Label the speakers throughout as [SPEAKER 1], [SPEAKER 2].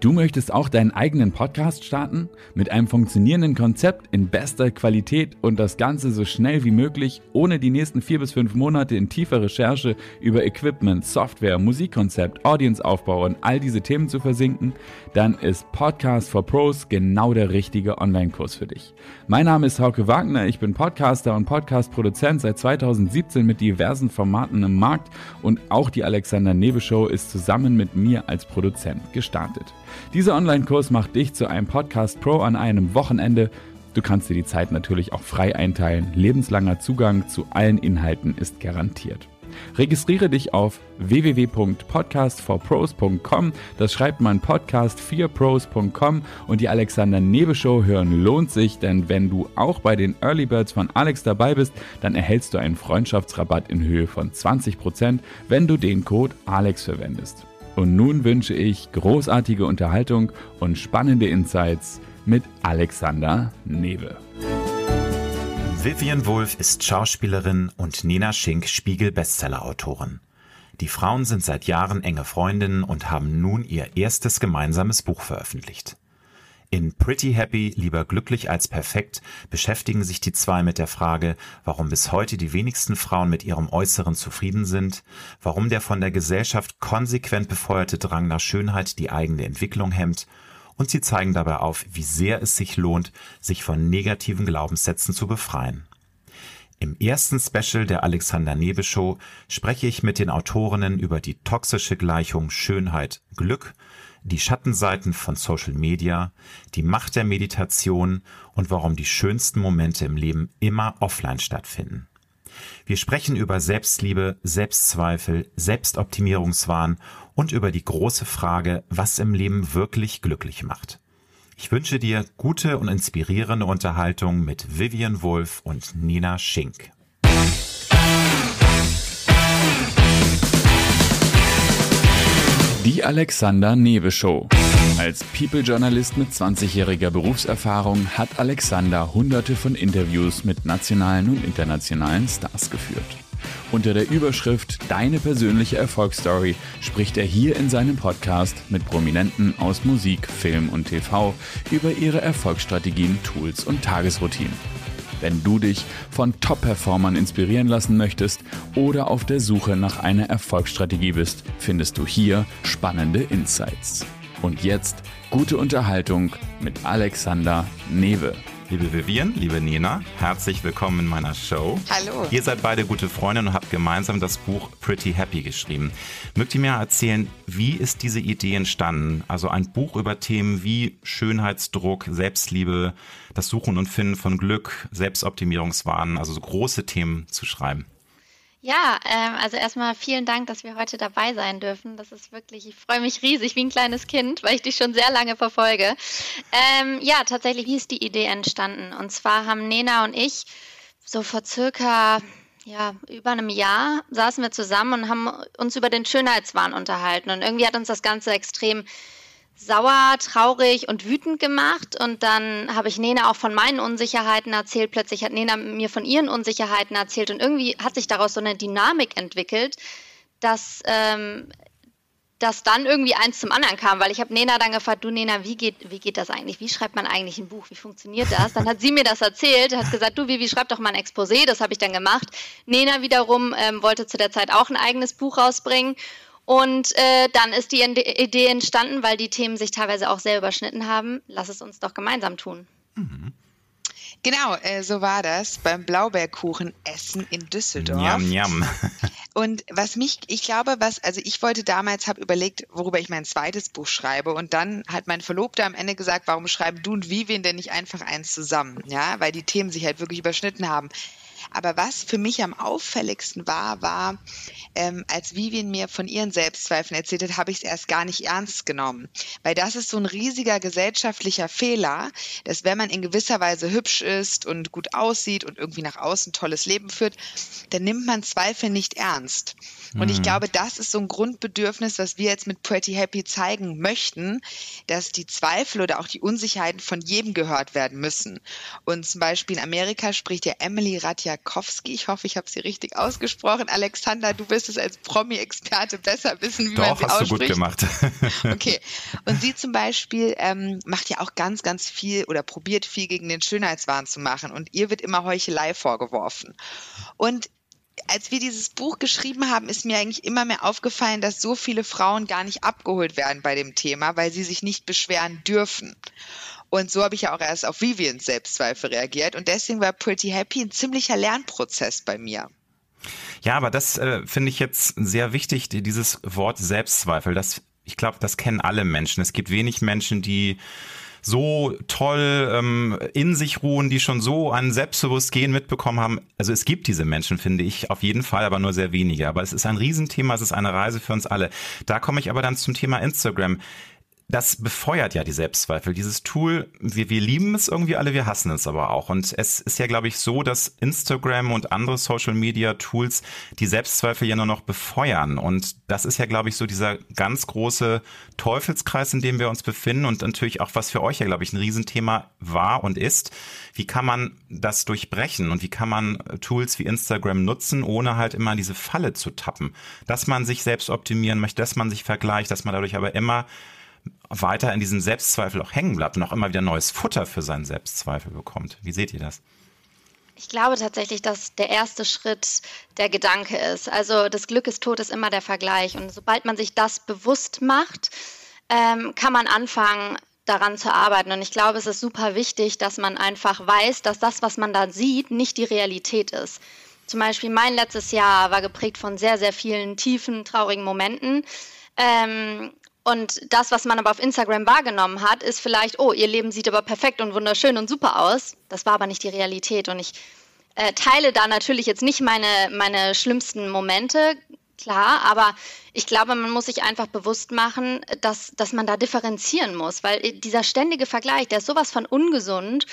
[SPEAKER 1] Du möchtest auch deinen eigenen Podcast starten? Mit einem funktionierenden Konzept in bester Qualität und das Ganze so schnell wie möglich, ohne die nächsten vier bis fünf Monate in tiefer Recherche über Equipment, Software, Musikkonzept, Audienceaufbau und all diese Themen zu versinken? Dann ist Podcast for Pros genau der richtige Online-Kurs für dich. Mein Name ist Hauke Wagner, ich bin Podcaster und Podcast-Produzent seit 2017 mit diversen Formaten im Markt und auch die Alexander Nebe Show ist zusammen mit mir als Produzent gestartet. Dieser Online-Kurs macht dich zu einem Podcast Pro an einem Wochenende. Du kannst dir die Zeit natürlich auch frei einteilen. Lebenslanger Zugang zu allen Inhalten ist garantiert. Registriere dich auf www.podcastforpros.com. Das schreibt man podcast4pros.com und die Alexander Nebe Show hören lohnt sich, denn wenn du auch bei den Early Birds von Alex dabei bist, dann erhältst du einen Freundschaftsrabatt in Höhe von 20%, wenn du den Code Alex verwendest. Und nun wünsche ich großartige Unterhaltung und spannende Insights mit Alexander Newe.
[SPEAKER 2] Vivian Wolf ist Schauspielerin und Nina Schink Spiegel-Bestseller-Autorin. Die Frauen sind seit Jahren enge Freundinnen und haben nun ihr erstes gemeinsames Buch veröffentlicht. In Pretty Happy, lieber glücklich als perfekt, beschäftigen sich die zwei mit der Frage, warum bis heute die wenigsten Frauen mit ihrem Äußeren zufrieden sind, warum der von der Gesellschaft konsequent befeuerte Drang nach Schönheit die eigene Entwicklung hemmt und sie zeigen dabei auf, wie sehr es sich lohnt, sich von negativen Glaubenssätzen zu befreien. Im ersten Special der Alexander Nebe Show spreche ich mit den Autorinnen über die toxische Gleichung Schönheit Glück die Schattenseiten von Social Media, die Macht der Meditation und warum die schönsten Momente im Leben immer offline stattfinden. Wir sprechen über Selbstliebe, Selbstzweifel, Selbstoptimierungswahn und über die große Frage, was im Leben wirklich glücklich macht. Ich wünsche dir gute und inspirierende Unterhaltung mit Vivian Wolf und Nina Schink.
[SPEAKER 1] Die Alexander Newe Show. Als People-Journalist mit 20-jähriger Berufserfahrung hat Alexander hunderte von Interviews mit nationalen und internationalen Stars geführt. Unter der Überschrift Deine persönliche Erfolgsstory spricht er hier in seinem Podcast mit Prominenten aus Musik, Film und TV über ihre Erfolgsstrategien, Tools und Tagesroutinen. Wenn du dich von Top-Performern inspirieren lassen möchtest oder auf der Suche nach einer Erfolgsstrategie bist, findest du hier spannende Insights. Und jetzt gute Unterhaltung mit Alexander Newe.
[SPEAKER 2] Liebe Vivian, liebe Nina, herzlich willkommen in meiner Show.
[SPEAKER 3] Hallo.
[SPEAKER 2] Ihr seid beide gute Freundinnen und habt gemeinsam das Buch Pretty Happy geschrieben. Mögt ihr mir erzählen, wie ist diese Idee entstanden? Also ein Buch über Themen wie Schönheitsdruck, Selbstliebe, das Suchen und Finden von Glück, Selbstoptimierungswahn, also so große Themen zu schreiben.
[SPEAKER 3] Ja, ähm, also erstmal vielen Dank, dass wir heute dabei sein dürfen. Das ist wirklich, ich freue mich riesig wie ein kleines Kind, weil ich dich schon sehr lange verfolge. Ähm, ja, tatsächlich, wie ist die Idee entstanden? Und zwar haben Nena und ich so vor circa ja, über einem Jahr saßen wir zusammen und haben uns über den Schönheitswahn unterhalten. Und irgendwie hat uns das Ganze extrem sauer, traurig und wütend gemacht. Und dann habe ich Nena auch von meinen Unsicherheiten erzählt. Plötzlich hat Nena mir von ihren Unsicherheiten erzählt. Und irgendwie hat sich daraus so eine Dynamik entwickelt, dass, ähm, dass dann irgendwie eins zum anderen kam. Weil ich habe Nena dann gefragt, du Nena, wie geht, wie geht das eigentlich? Wie schreibt man eigentlich ein Buch? Wie funktioniert das? Dann hat sie mir das erzählt, hat gesagt, du Vivi, schreib doch mal ein Exposé. Das habe ich dann gemacht. Nena wiederum ähm, wollte zu der Zeit auch ein eigenes Buch rausbringen. Und äh, dann ist die Idee entstanden, weil die Themen sich teilweise auch sehr überschnitten haben. Lass es uns doch gemeinsam tun.
[SPEAKER 4] Mhm. Genau, äh, so war das beim Blaubeerkuchen Essen in Düsseldorf.
[SPEAKER 2] Njam, njam.
[SPEAKER 4] Und was mich, ich glaube, was, also ich wollte damals, habe überlegt, worüber ich mein zweites Buch schreibe. Und dann hat mein Verlobter am Ende gesagt, warum schreiben du und Vivian denn nicht einfach eins zusammen? Ja, weil die Themen sich halt wirklich überschnitten haben. Aber was für mich am auffälligsten war, war, ähm, als Vivian mir von ihren Selbstzweifeln erzählt hat, habe ich es erst gar nicht ernst genommen. Weil das ist so ein riesiger gesellschaftlicher Fehler, dass wenn man in gewisser Weise hübsch ist und gut aussieht und irgendwie nach außen tolles Leben führt, dann nimmt man Zweifel nicht ernst. Und ich mhm. glaube, das ist so ein Grundbedürfnis, was wir jetzt mit Pretty Happy zeigen möchten, dass die Zweifel oder auch die Unsicherheiten von jedem gehört werden müssen. Und zum Beispiel in Amerika spricht ja Emily Ratia Siakowski. Ich hoffe, ich habe sie richtig ausgesprochen. Alexander, du wirst es als Promi-Experte besser wissen, wie
[SPEAKER 2] Doch,
[SPEAKER 4] man sie
[SPEAKER 2] hast
[SPEAKER 4] ausspricht.
[SPEAKER 2] du gut gemacht.
[SPEAKER 4] okay. Und sie zum Beispiel ähm, macht ja auch ganz, ganz viel oder probiert viel gegen den Schönheitswahn zu machen. Und ihr wird immer Heuchelei vorgeworfen. Und als wir dieses Buch geschrieben haben, ist mir eigentlich immer mehr aufgefallen, dass so viele Frauen gar nicht abgeholt werden bei dem Thema, weil sie sich nicht beschweren dürfen. Und so habe ich ja auch erst auf Vivians Selbstzweifel reagiert. Und deswegen war Pretty Happy ein ziemlicher Lernprozess bei mir.
[SPEAKER 2] Ja, aber das äh, finde ich jetzt sehr wichtig, dieses Wort Selbstzweifel. Das, ich glaube, das kennen alle Menschen. Es gibt wenig Menschen, die so toll ähm, in sich ruhen, die schon so ein Selbstbewusstgehen mitbekommen haben. Also es gibt diese Menschen, finde ich, auf jeden Fall, aber nur sehr wenige. Aber es ist ein Riesenthema, es ist eine Reise für uns alle. Da komme ich aber dann zum Thema Instagram das befeuert ja die Selbstzweifel. Dieses Tool, wir, wir lieben es irgendwie alle, wir hassen es aber auch. Und es ist ja, glaube ich, so, dass Instagram und andere Social Media Tools die Selbstzweifel ja nur noch befeuern. Und das ist ja, glaube ich, so dieser ganz große Teufelskreis, in dem wir uns befinden und natürlich auch, was für euch ja, glaube ich, ein Riesenthema war und ist. Wie kann man das durchbrechen und wie kann man Tools wie Instagram nutzen, ohne halt immer diese Falle zu tappen? Dass man sich selbst optimieren möchte, dass man sich vergleicht, dass man dadurch aber immer weiter in diesem Selbstzweifel auch hängen bleibt und auch immer wieder neues Futter für seinen Selbstzweifel bekommt. Wie seht ihr das?
[SPEAKER 3] Ich glaube tatsächlich, dass der erste Schritt der Gedanke ist. Also das Glück ist tot ist immer der Vergleich. Und sobald man sich das bewusst macht, ähm, kann man anfangen, daran zu arbeiten. Und ich glaube, es ist super wichtig, dass man einfach weiß, dass das, was man da sieht, nicht die Realität ist. Zum Beispiel mein letztes Jahr war geprägt von sehr, sehr vielen tiefen, traurigen Momenten. Ähm, und das, was man aber auf Instagram wahrgenommen hat, ist vielleicht, oh, ihr Leben sieht aber perfekt und wunderschön und super aus. Das war aber nicht die Realität. Und ich äh, teile da natürlich jetzt nicht meine, meine schlimmsten Momente, klar, aber ich glaube, man muss sich einfach bewusst machen, dass, dass man da differenzieren muss, weil dieser ständige Vergleich, der ist sowas von ungesund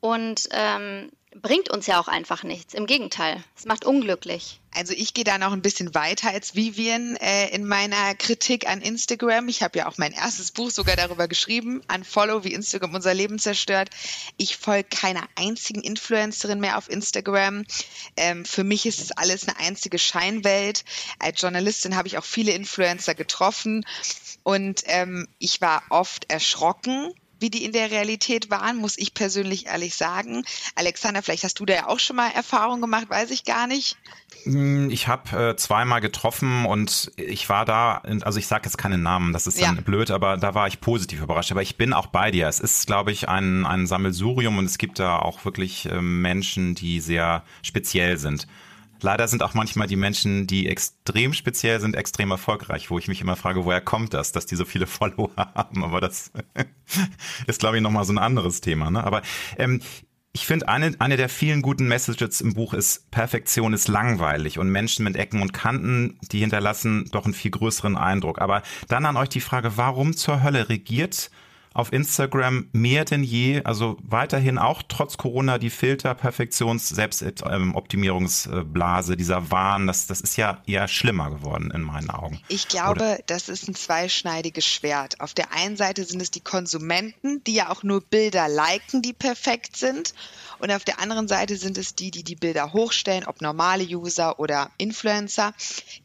[SPEAKER 3] und ähm, bringt uns ja auch einfach nichts. Im Gegenteil, es macht unglücklich.
[SPEAKER 4] Also ich gehe da noch ein bisschen weiter als Vivian äh, in meiner Kritik an Instagram. Ich habe ja auch mein erstes Buch sogar darüber geschrieben, Unfollow, wie Instagram unser Leben zerstört. Ich folge keiner einzigen Influencerin mehr auf Instagram. Ähm, für mich ist es alles eine einzige Scheinwelt. Als Journalistin habe ich auch viele Influencer getroffen und ähm, ich war oft erschrocken, wie die in der Realität waren, muss ich persönlich ehrlich sagen. Alexander, vielleicht hast du da ja auch schon mal Erfahrung gemacht, weiß ich gar nicht.
[SPEAKER 2] Hm, ich habe äh, zweimal getroffen und ich war da, also ich sage jetzt keinen Namen, das ist dann ja. blöd, aber da war ich positiv überrascht. Aber ich bin auch bei dir. Es ist, glaube ich, ein, ein Sammelsurium und es gibt da auch wirklich äh, Menschen, die sehr speziell sind. Leider sind auch manchmal die Menschen, die extrem speziell sind, extrem erfolgreich, wo ich mich immer frage, woher kommt das, dass die so viele Follower haben. Aber das ist, glaube ich, nochmal so ein anderes Thema. Ne? Aber ähm, ich finde, eine, eine der vielen guten Messages im Buch ist, Perfektion ist langweilig und Menschen mit Ecken und Kanten, die hinterlassen doch einen viel größeren Eindruck. Aber dann an euch die Frage, warum zur Hölle regiert auf Instagram mehr denn je, also weiterhin auch trotz Corona die Filter, Perfektions-, Selbstoptimierungsblase, dieser Wahn, das, das ist ja eher schlimmer geworden in meinen Augen.
[SPEAKER 4] Ich glaube, Oder? das ist ein zweischneidiges Schwert. Auf der einen Seite sind es die Konsumenten, die ja auch nur Bilder liken, die perfekt sind. Und auf der anderen Seite sind es die, die die Bilder hochstellen, ob normale User oder Influencer,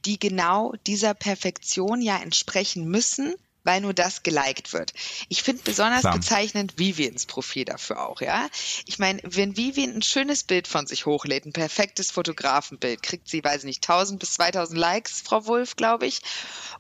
[SPEAKER 4] die genau dieser Perfektion ja entsprechen müssen weil nur das geliked wird. Ich finde besonders Klar. bezeichnend Vivians Profil dafür auch, ja. Ich meine, wenn Vivian ein schönes Bild von sich hochlädt, ein perfektes Fotografenbild, kriegt sie, weiß nicht, 1000 bis 2000 Likes, Frau Wolf, glaube ich.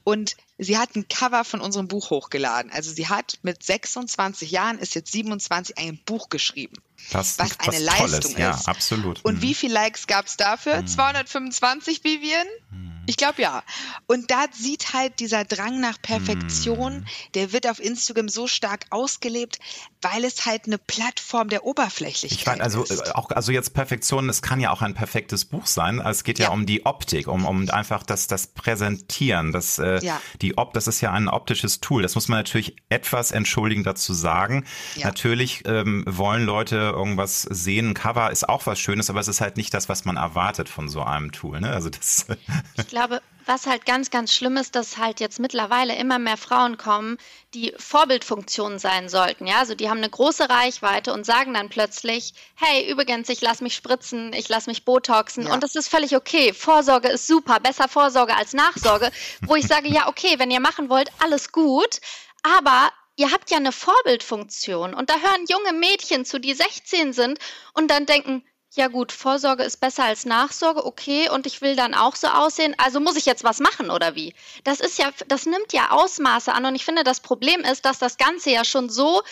[SPEAKER 4] Und sie hat ein Cover von unserem Buch hochgeladen. Also sie hat mit 26 Jahren, ist jetzt 27, ein Buch geschrieben.
[SPEAKER 2] Das,
[SPEAKER 4] was eine Leistung
[SPEAKER 2] Tolles.
[SPEAKER 4] ist.
[SPEAKER 2] Ja, absolut.
[SPEAKER 4] Und mhm. wie viele Likes gab es dafür? Mhm. 225, Vivian? Mhm. Ich glaube ja. Und da sieht halt dieser Drang nach Perfektion, mm. der wird auf Instagram so stark ausgelebt, weil es halt eine Plattform der Oberflächlichkeit
[SPEAKER 2] ich mein, also,
[SPEAKER 4] ist.
[SPEAKER 2] Äh, auch, also jetzt Perfektion, es kann ja auch ein perfektes Buch sein. Es geht ja, ja um die Optik, um, um einfach das, das Präsentieren. Das, äh, ja. die Op, das ist ja ein optisches Tool. Das muss man natürlich etwas entschuldigend dazu sagen. Ja. Natürlich ähm, wollen Leute irgendwas sehen. Ein Cover ist auch was Schönes, aber es ist halt nicht das, was man erwartet von so einem Tool. Ne? Also das
[SPEAKER 3] glaube, was halt ganz, ganz schlimm ist, dass halt jetzt mittlerweile immer mehr Frauen kommen, die Vorbildfunktionen sein sollten. Ja, also die haben eine große Reichweite und sagen dann plötzlich, hey, übrigens, ich lasse mich spritzen, ich lasse mich botoxen ja. und das ist völlig okay. Vorsorge ist super, besser Vorsorge als Nachsorge, wo ich sage, ja, okay, wenn ihr machen wollt, alles gut, aber ihr habt ja eine Vorbildfunktion und da hören junge Mädchen zu, die 16 sind und dann denken, ja gut, Vorsorge ist besser als Nachsorge, okay, und ich will dann auch so aussehen, also muss ich jetzt was machen oder wie? Das ist ja, das nimmt ja Ausmaße an und ich finde, das Problem ist, dass das Ganze ja schon so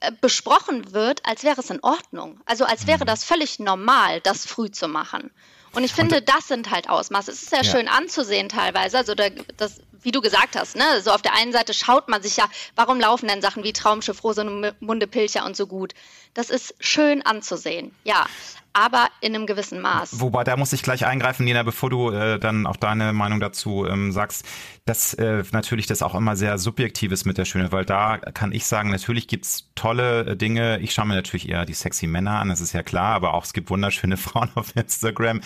[SPEAKER 3] äh, besprochen wird, als wäre es in Ordnung. Also als wäre mhm. das völlig normal, das früh zu machen. Und ich finde, und, das sind halt Ausmaße. Es ist ja, ja, schön anzusehen teilweise. Also da, das, wie du gesagt hast, ne? So auf der einen Seite schaut man sich ja, warum laufen denn Sachen wie Traumschiff, Rosamunde Pilcher und so gut? Das ist schön anzusehen, ja aber in einem gewissen Maß.
[SPEAKER 2] Wobei, da muss ich gleich eingreifen, Nina, bevor du äh, dann auch deine Meinung dazu ähm, sagst, dass äh, natürlich das auch immer sehr subjektiv ist mit der Schönheit, weil da kann ich sagen, natürlich gibt's tolle äh, Dinge. Ich schaue mir natürlich eher die sexy Männer an, das ist ja klar, aber auch es gibt wunderschöne Frauen auf Instagram.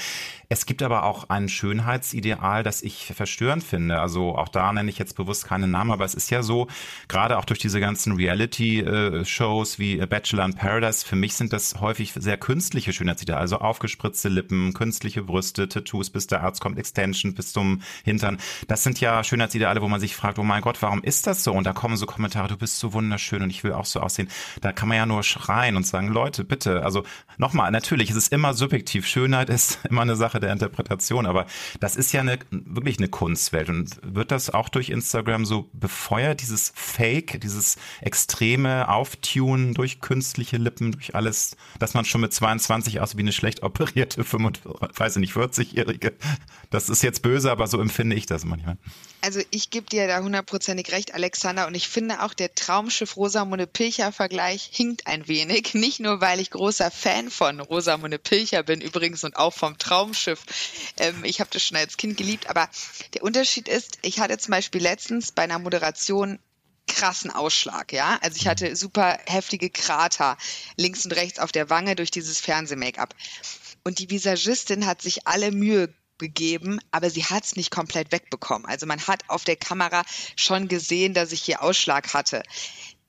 [SPEAKER 2] Es gibt aber auch ein Schönheitsideal, das ich verstörend finde. Also auch da nenne ich jetzt bewusst keinen Namen, aber es ist ja so, gerade auch durch diese ganzen Reality-Shows wie Bachelor in Paradise, für mich sind das häufig sehr künstliche Schönheitsideale. Also aufgespritzte Lippen, künstliche Brüste, Tattoos, bis der Arzt kommt, Extension bis zum Hintern. Das sind ja Schönheitsideale, wo man sich fragt, oh mein Gott, warum ist das so? Und da kommen so Kommentare, du bist so wunderschön und ich will auch so aussehen. Da kann man ja nur schreien und sagen, Leute, bitte. Also nochmal, natürlich, es ist immer subjektiv. Schönheit ist immer eine Sache der Interpretation, aber das ist ja eine, wirklich eine Kunstwelt. Und wird das auch durch Instagram so befeuert, dieses Fake, dieses extreme Auftunen durch künstliche Lippen, durch alles, dass man schon mit 22 aussieht wie eine schlecht operierte 45, weiß ich nicht, 40-Jährige. Das ist jetzt böse, aber so empfinde ich das manchmal.
[SPEAKER 4] Also ich gebe dir da hundertprozentig recht, Alexander. Und ich finde auch der Traumschiff Rosamunde Pilcher Vergleich hinkt ein wenig. Nicht nur, weil ich großer Fan von Rosamunde Pilcher bin übrigens und auch vom Traumschiff. Ähm, ich habe das schon als Kind geliebt. Aber der Unterschied ist, ich hatte zum Beispiel letztens bei einer Moderation krassen Ausschlag, ja. Also ich hatte super heftige Krater links und rechts auf der Wange durch dieses Fernseh-Make-up. Und die Visagistin hat sich alle Mühe gegeben, aber sie hat es nicht komplett wegbekommen. Also man hat auf der Kamera schon gesehen, dass ich hier Ausschlag hatte.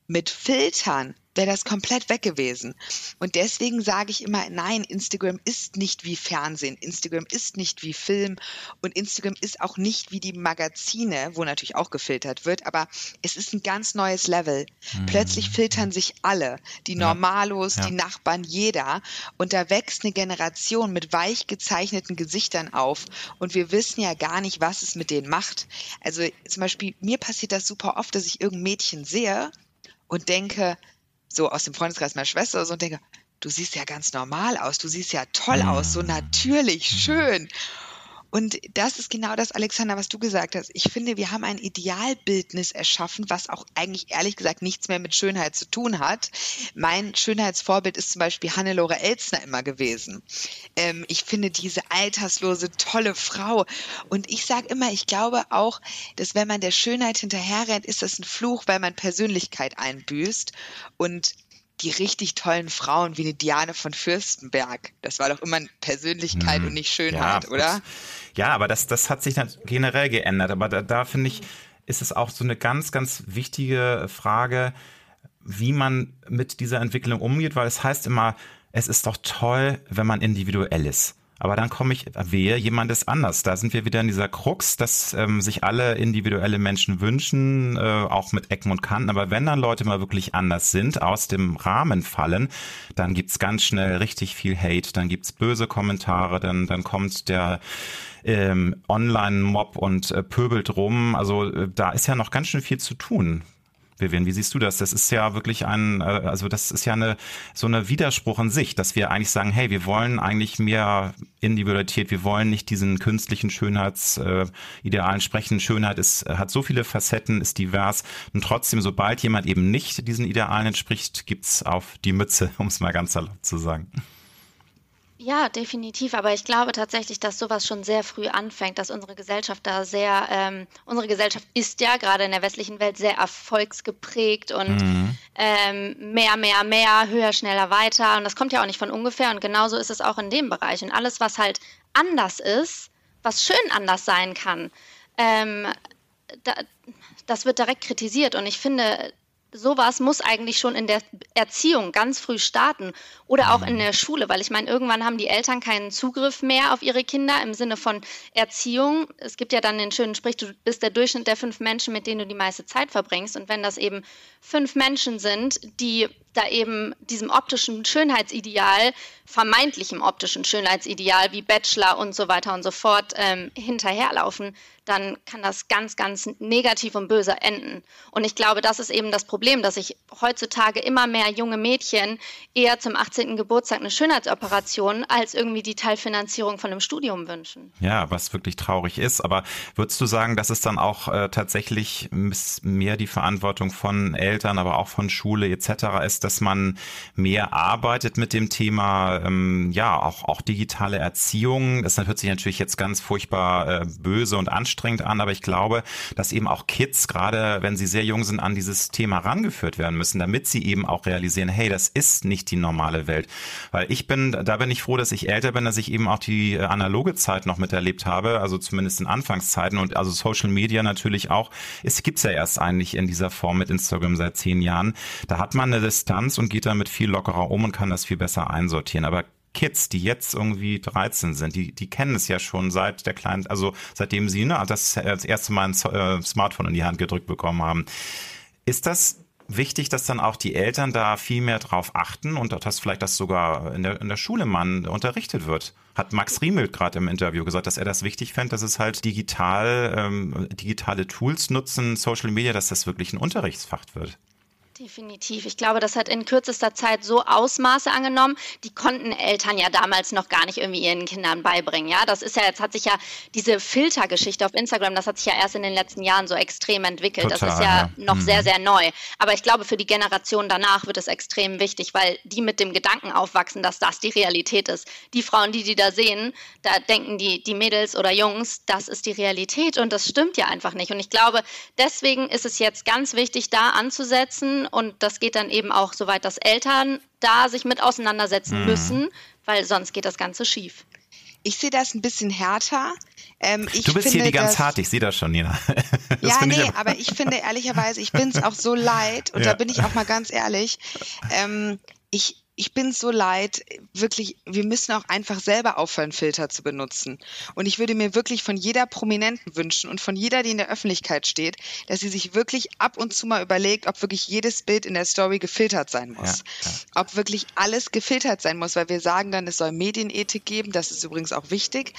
[SPEAKER 4] Mit Filtern wäre das komplett weg gewesen. Und deswegen sage ich immer, nein, Instagram ist nicht wie Fernsehen, Instagram ist nicht wie Film und Instagram ist auch nicht wie die Magazine, wo natürlich auch gefiltert wird, aber es ist ein ganz neues Level. Mhm. Plötzlich filtern sich alle, die Normalos, ja. die Nachbarn, jeder und da wächst eine Generation mit weich gezeichneten Gesichtern auf und wir wissen ja gar nicht, was es mit denen macht. Also zum Beispiel, mir passiert das super oft, dass ich irgendein Mädchen sehe und denke, so aus dem Freundeskreis meiner Schwester oder so und denke, du siehst ja ganz normal aus, du siehst ja toll aus, so natürlich, schön. Und das ist genau das, Alexander, was du gesagt hast. Ich finde, wir haben ein Idealbildnis erschaffen, was auch eigentlich ehrlich gesagt nichts mehr mit Schönheit zu tun hat. Mein Schönheitsvorbild ist zum Beispiel Hannelore Elsner immer gewesen. Ähm, ich finde diese alterslose, tolle Frau. Und ich sage immer, ich glaube auch, dass wenn man der Schönheit hinterherrennt, ist das ein Fluch, weil man Persönlichkeit einbüßt. Und die richtig tollen Frauen wie eine Diane von Fürstenberg. Das war doch immer Persönlichkeit hm. und nicht Schönheit,
[SPEAKER 2] ja,
[SPEAKER 4] oder?
[SPEAKER 2] Ja, aber das, das hat sich generell geändert. Aber da, da finde ich, ist es auch so eine ganz, ganz wichtige Frage, wie man mit dieser Entwicklung umgeht, weil es heißt immer, es ist doch toll, wenn man individuell ist. Aber dann komme ich, wehe, jemand ist anders. Da sind wir wieder in dieser Krux, dass ähm, sich alle individuelle Menschen wünschen, äh, auch mit Ecken und Kanten. Aber wenn dann Leute mal wirklich anders sind, aus dem Rahmen fallen, dann gibt's ganz schnell richtig viel Hate, dann gibt's böse Kommentare, dann, dann kommt der ähm, Online-Mob und äh, pöbelt rum. Also äh, da ist ja noch ganz schön viel zu tun. Vivian, wie siehst du das? Das ist ja wirklich ein, äh, also das ist ja eine so eine Widerspruch in sich, dass wir eigentlich sagen, hey, wir wollen eigentlich mehr Individualität, wir wollen nicht diesen künstlichen Schönheitsidealen sprechen. Schönheit ist, hat so viele Facetten, ist divers und trotzdem, sobald jemand eben nicht diesen Idealen entspricht, gibt's auf die Mütze, um es mal ganz salopp zu sagen.
[SPEAKER 3] Ja, definitiv. Aber ich glaube tatsächlich, dass sowas schon sehr früh anfängt, dass unsere Gesellschaft da sehr, ähm, unsere Gesellschaft ist ja gerade in der westlichen Welt sehr erfolgsgeprägt und mhm. ähm, mehr, mehr, mehr, höher, schneller, weiter. Und das kommt ja auch nicht von ungefähr. Und genauso ist es auch in dem Bereich. Und alles, was halt anders ist, was schön anders sein kann, ähm, da, das wird direkt kritisiert. Und ich finde, sowas muss eigentlich schon in der Erziehung ganz früh starten oder auch in mhm. der Schule, weil ich meine, irgendwann haben die Eltern keinen Zugriff mehr auf ihre Kinder im Sinne von Erziehung. Es gibt ja dann den schönen Sprich, du bist der Durchschnitt der fünf Menschen, mit denen du die meiste Zeit verbringst. Und wenn das eben fünf Menschen sind, die da eben diesem optischen Schönheitsideal, vermeintlichem optischen Schönheitsideal wie Bachelor und so weiter und so fort ähm, hinterherlaufen, dann kann das ganz, ganz negativ und böse enden. Und ich glaube, das ist eben das Problem, dass sich heutzutage immer mehr junge Mädchen eher zum 18. Geburtstag eine Schönheitsoperation als irgendwie die Teilfinanzierung von einem Studium wünschen.
[SPEAKER 2] Ja, was wirklich traurig ist. Aber würdest du sagen, dass es dann auch äh, tatsächlich mehr die Verantwortung von Eltern, aber auch von Schule etc. ist, dass man mehr arbeitet mit dem Thema, ähm, ja, auch, auch digitale Erziehung. Das hört sich natürlich jetzt ganz furchtbar äh, böse und anstrengend an, aber ich glaube, dass eben auch Kids, gerade wenn sie sehr jung sind, an dieses Thema rangeführt werden müssen, damit sie eben auch realisieren, hey, das ist nicht die normale Welt. Weil ich bin, da bin ich froh, dass ich älter bin, dass ich eben auch die äh, analoge Zeit noch miterlebt habe, also zumindest in Anfangszeiten und also Social Media natürlich auch. Es gibt's ja erst eigentlich in dieser Form mit Instagram seit zehn Jahren. Da hat man eine Distanz Distanz und geht damit viel lockerer um und kann das viel besser einsortieren. Aber Kids, die jetzt irgendwie 13 sind, die, die kennen es ja schon seit der kleinen, also seitdem sie ne, das, das erste Mal ein äh, Smartphone in die Hand gedrückt bekommen haben. Ist das wichtig, dass dann auch die Eltern da viel mehr drauf achten und dass vielleicht das sogar in der, in der Schule mal unterrichtet wird? Hat Max Riemelt gerade im Interview gesagt, dass er das wichtig fände, dass es halt digital, ähm, digitale Tools nutzen, Social Media, dass das wirklich ein Unterrichtsfach wird.
[SPEAKER 3] Definitiv. Ich glaube, das hat in kürzester Zeit so Ausmaße angenommen, die konnten Eltern ja damals noch gar nicht irgendwie ihren Kindern beibringen. Ja, das ist ja, jetzt hat sich ja diese Filtergeschichte auf Instagram, das hat sich ja erst in den letzten Jahren so extrem entwickelt. Total, das ist ja, ja. noch mhm. sehr, sehr neu. Aber ich glaube, für die Generation danach wird es extrem wichtig, weil die mit dem Gedanken aufwachsen, dass das die Realität ist. Die Frauen, die die da sehen, da denken die, die Mädels oder Jungs, das ist die Realität und das stimmt ja einfach nicht. Und ich glaube, deswegen ist es jetzt ganz wichtig, da anzusetzen und das geht dann eben auch so weit, dass Eltern da sich mit auseinandersetzen mhm. müssen, weil sonst geht das Ganze schief.
[SPEAKER 4] Ich sehe das ein bisschen härter.
[SPEAKER 2] Ähm, du bist finde, hier die ganz hart, ich sehe das schon, Nina.
[SPEAKER 4] Das ja, nee, aber, aber ich finde ehrlicherweise, ich bin es auch so leid und ja. da bin ich auch mal ganz ehrlich. Ähm, ich, ich bin so leid, wirklich, wir müssen auch einfach selber aufhören, Filter zu benutzen. Und ich würde mir wirklich von jeder Prominenten wünschen und von jeder, die in der Öffentlichkeit steht, dass sie sich wirklich ab und zu mal überlegt, ob wirklich jedes Bild in der Story gefiltert sein muss. Ja, ja. Ob wirklich alles gefiltert sein muss, weil wir sagen dann, es soll Medienethik geben, das ist übrigens auch wichtig.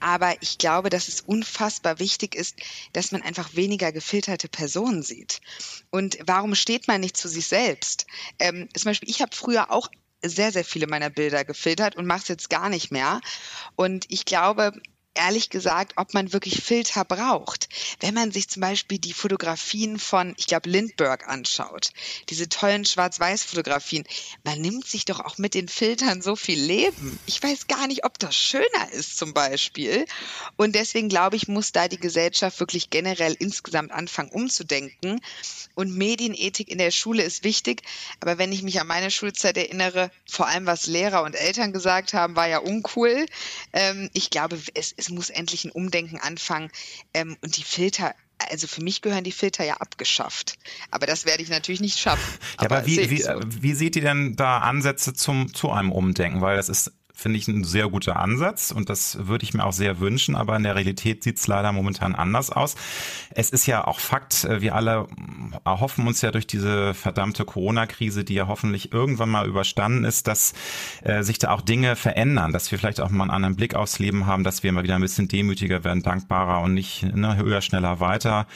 [SPEAKER 4] Aber ich glaube, dass es unfassbar wichtig ist, dass man einfach weniger gefilterte Personen sieht. Und warum steht man nicht zu sich selbst? Ähm, zum Beispiel, ich habe früher auch sehr, sehr viele meiner Bilder gefiltert und mache es jetzt gar nicht mehr. Und ich glaube, ehrlich gesagt, ob man wirklich Filter braucht. Wenn man sich zum Beispiel die Fotografien von, ich glaube, Lindbergh anschaut, diese tollen Schwarz-Weiß-Fotografien, man nimmt sich doch auch mit den Filtern so viel Leben. Ich weiß gar nicht, ob das schöner ist zum Beispiel. Und deswegen glaube ich, muss da die Gesellschaft wirklich generell insgesamt anfangen umzudenken. Und Medienethik in der Schule ist wichtig. Aber wenn ich mich an meine Schulzeit erinnere, vor allem was Lehrer und Eltern gesagt haben, war ja uncool. Ähm, ich glaube, es, es muss endlich ein Umdenken anfangen ähm, und die Filter also für mich gehören die Filter ja abgeschafft. Aber das werde ich natürlich nicht schaffen.
[SPEAKER 2] Ja, aber, aber wie, wie, so. wie seht ihr denn da Ansätze zum, zu einem Umdenken? Weil das ist finde ich ein sehr guter Ansatz und das würde ich mir auch sehr wünschen, aber in der Realität sieht es leider momentan anders aus. Es ist ja auch Fakt, äh, wir alle erhoffen uns ja durch diese verdammte Corona-Krise, die ja hoffentlich irgendwann mal überstanden ist, dass äh, sich da auch Dinge verändern, dass wir vielleicht auch mal einen anderen Blick aufs Leben haben, dass wir mal wieder ein bisschen demütiger werden, dankbarer und nicht ne, höher, schneller, weiter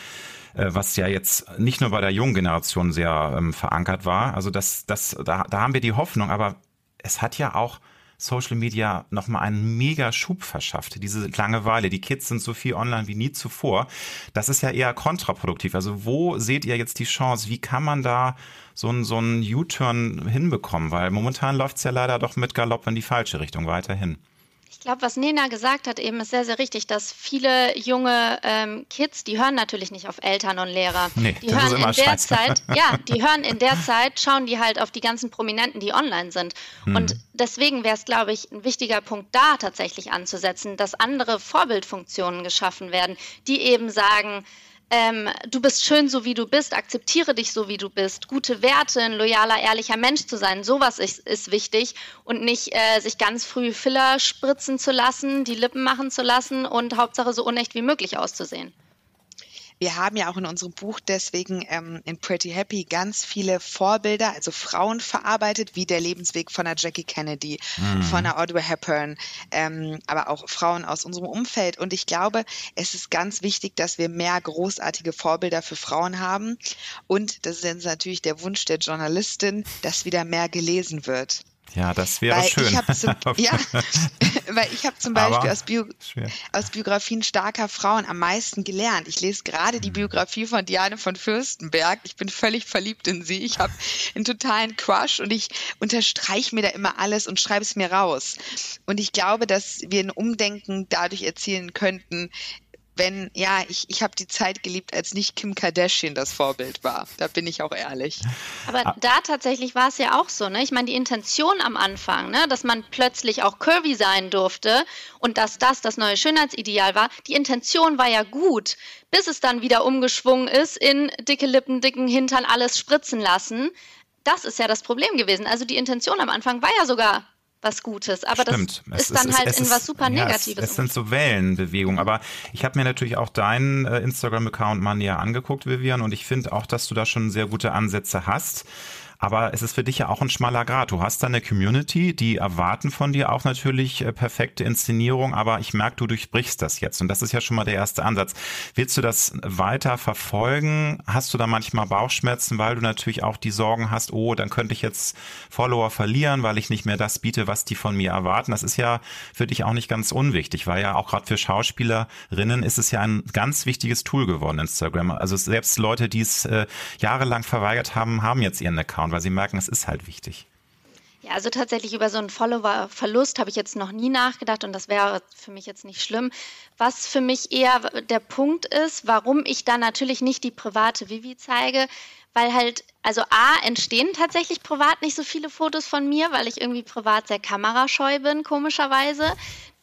[SPEAKER 2] äh, was ja jetzt nicht nur bei der jungen Generation sehr ähm, verankert war. Also das, das, da, da haben wir die Hoffnung, aber es hat ja auch Social Media nochmal einen mega Schub verschafft. Diese Langeweile, die Kids sind so viel online wie nie zuvor. Das ist ja eher kontraproduktiv. Also wo seht ihr jetzt die Chance? Wie kann man da so einen, so einen U-Turn hinbekommen? Weil momentan läuft es ja leider doch mit Galopp in die falsche Richtung weiterhin.
[SPEAKER 3] Ich glaube, was Nena gesagt hat, eben ist sehr, sehr richtig, dass viele junge ähm, Kids, die hören natürlich nicht auf Eltern und Lehrer.
[SPEAKER 2] Nee,
[SPEAKER 3] die hören in der
[SPEAKER 2] scheiße.
[SPEAKER 3] Zeit, ja, die hören in der Zeit, schauen die halt auf die ganzen Prominenten, die online sind.
[SPEAKER 2] Hm.
[SPEAKER 3] Und deswegen wäre es, glaube ich, ein wichtiger Punkt, da tatsächlich anzusetzen, dass andere Vorbildfunktionen geschaffen werden, die eben sagen, ähm, du bist schön, so wie du bist, akzeptiere dich so, wie du bist, gute Werte, ein loyaler, ehrlicher Mensch zu sein, sowas ist, ist wichtig und nicht äh, sich ganz früh Filler spritzen zu lassen, die Lippen machen zu lassen und Hauptsache so unecht wie möglich auszusehen.
[SPEAKER 4] Wir haben ja auch in unserem Buch deswegen ähm, in Pretty Happy ganz viele Vorbilder, also Frauen verarbeitet, wie der Lebensweg von einer Jackie Kennedy, von einer Audrey Hepburn, ähm, aber auch Frauen aus unserem Umfeld. Und ich glaube, es ist ganz wichtig, dass wir mehr großartige Vorbilder für Frauen haben. Und das ist jetzt natürlich der Wunsch der Journalistin, dass wieder mehr gelesen wird.
[SPEAKER 2] Ja, das wäre
[SPEAKER 4] Weil
[SPEAKER 2] schön.
[SPEAKER 4] ich zum, ja, weil ich habe zum Beispiel aus, Bio, aus Biografien starker Frauen am meisten gelernt. Ich lese gerade die Biografie von Diane von Fürstenberg. Ich bin völlig verliebt in sie. Ich habe einen totalen Crush und ich unterstreiche mir da immer alles und schreibe es mir raus. Und ich glaube, dass wir ein Umdenken dadurch erzielen könnten, wenn, ja, ich, ich habe die Zeit geliebt, als nicht Kim Kardashian das Vorbild war. Da bin ich auch ehrlich.
[SPEAKER 3] Aber
[SPEAKER 2] Ah.
[SPEAKER 3] da tatsächlich war es ja auch so, ne? Ich meine, die Intention am Anfang, ne, dass man plötzlich auch curvy sein durfte und dass das das neue Schönheitsideal war, die Intention war ja gut, bis es dann wieder umgeschwungen ist in dicke Lippen, dicken Hintern, alles spritzen lassen. Das ist ja das Problem gewesen. Also die Intention am Anfang war ja sogar was Gutes, aber
[SPEAKER 2] Stimmt.
[SPEAKER 3] das
[SPEAKER 2] Es
[SPEAKER 3] ist dann
[SPEAKER 2] es-
[SPEAKER 3] halt
[SPEAKER 2] es
[SPEAKER 3] in
[SPEAKER 2] ist-
[SPEAKER 3] was super
[SPEAKER 2] ja,
[SPEAKER 3] Negatives.
[SPEAKER 2] Es, es sind so Wellenbewegungen. Aber ich habe mir natürlich auch deinen äh, Instagram-Account mal näher angeguckt, Vivian, und ich finde auch, dass du da schon sehr gute Ansätze hast. Aber es ist für dich ja auch ein schmaler Grad. Du hast da eine Community, die erwarten von dir auch natürlich äh, perfekte Inszenierung, aber ich merke, du durchbrichst das jetzt. Und das ist ja schon mal der erste Ansatz. Willst du das weiter verfolgen? Hast du da manchmal Bauchschmerzen, weil du natürlich auch die Sorgen hast, oh, dann könnte ich jetzt Follower verlieren, weil ich nicht mehr das biete, was die von mir erwarten. Das ist ja für dich auch nicht ganz unwichtig, weil ja auch gerade für Schauspielerinnen ist es ja ein ganz wichtiges Tool geworden, Instagram. Also selbst Leute, die es äh, jahrelang verweigert haben, haben jetzt ihren Account, weil sie merken, es ist halt wichtig.
[SPEAKER 3] Ja, also tatsächlich über so einen Follower-Verlust habe ich jetzt noch nie nachgedacht und das wäre für mich jetzt nicht schlimm. Was für mich eher der Punkt ist, warum ich da natürlich nicht die private Vivi zeige, weil halt, also A, entstehen tatsächlich privat nicht so viele Fotos von mir, weil ich irgendwie privat sehr kamerascheu bin, komischerweise.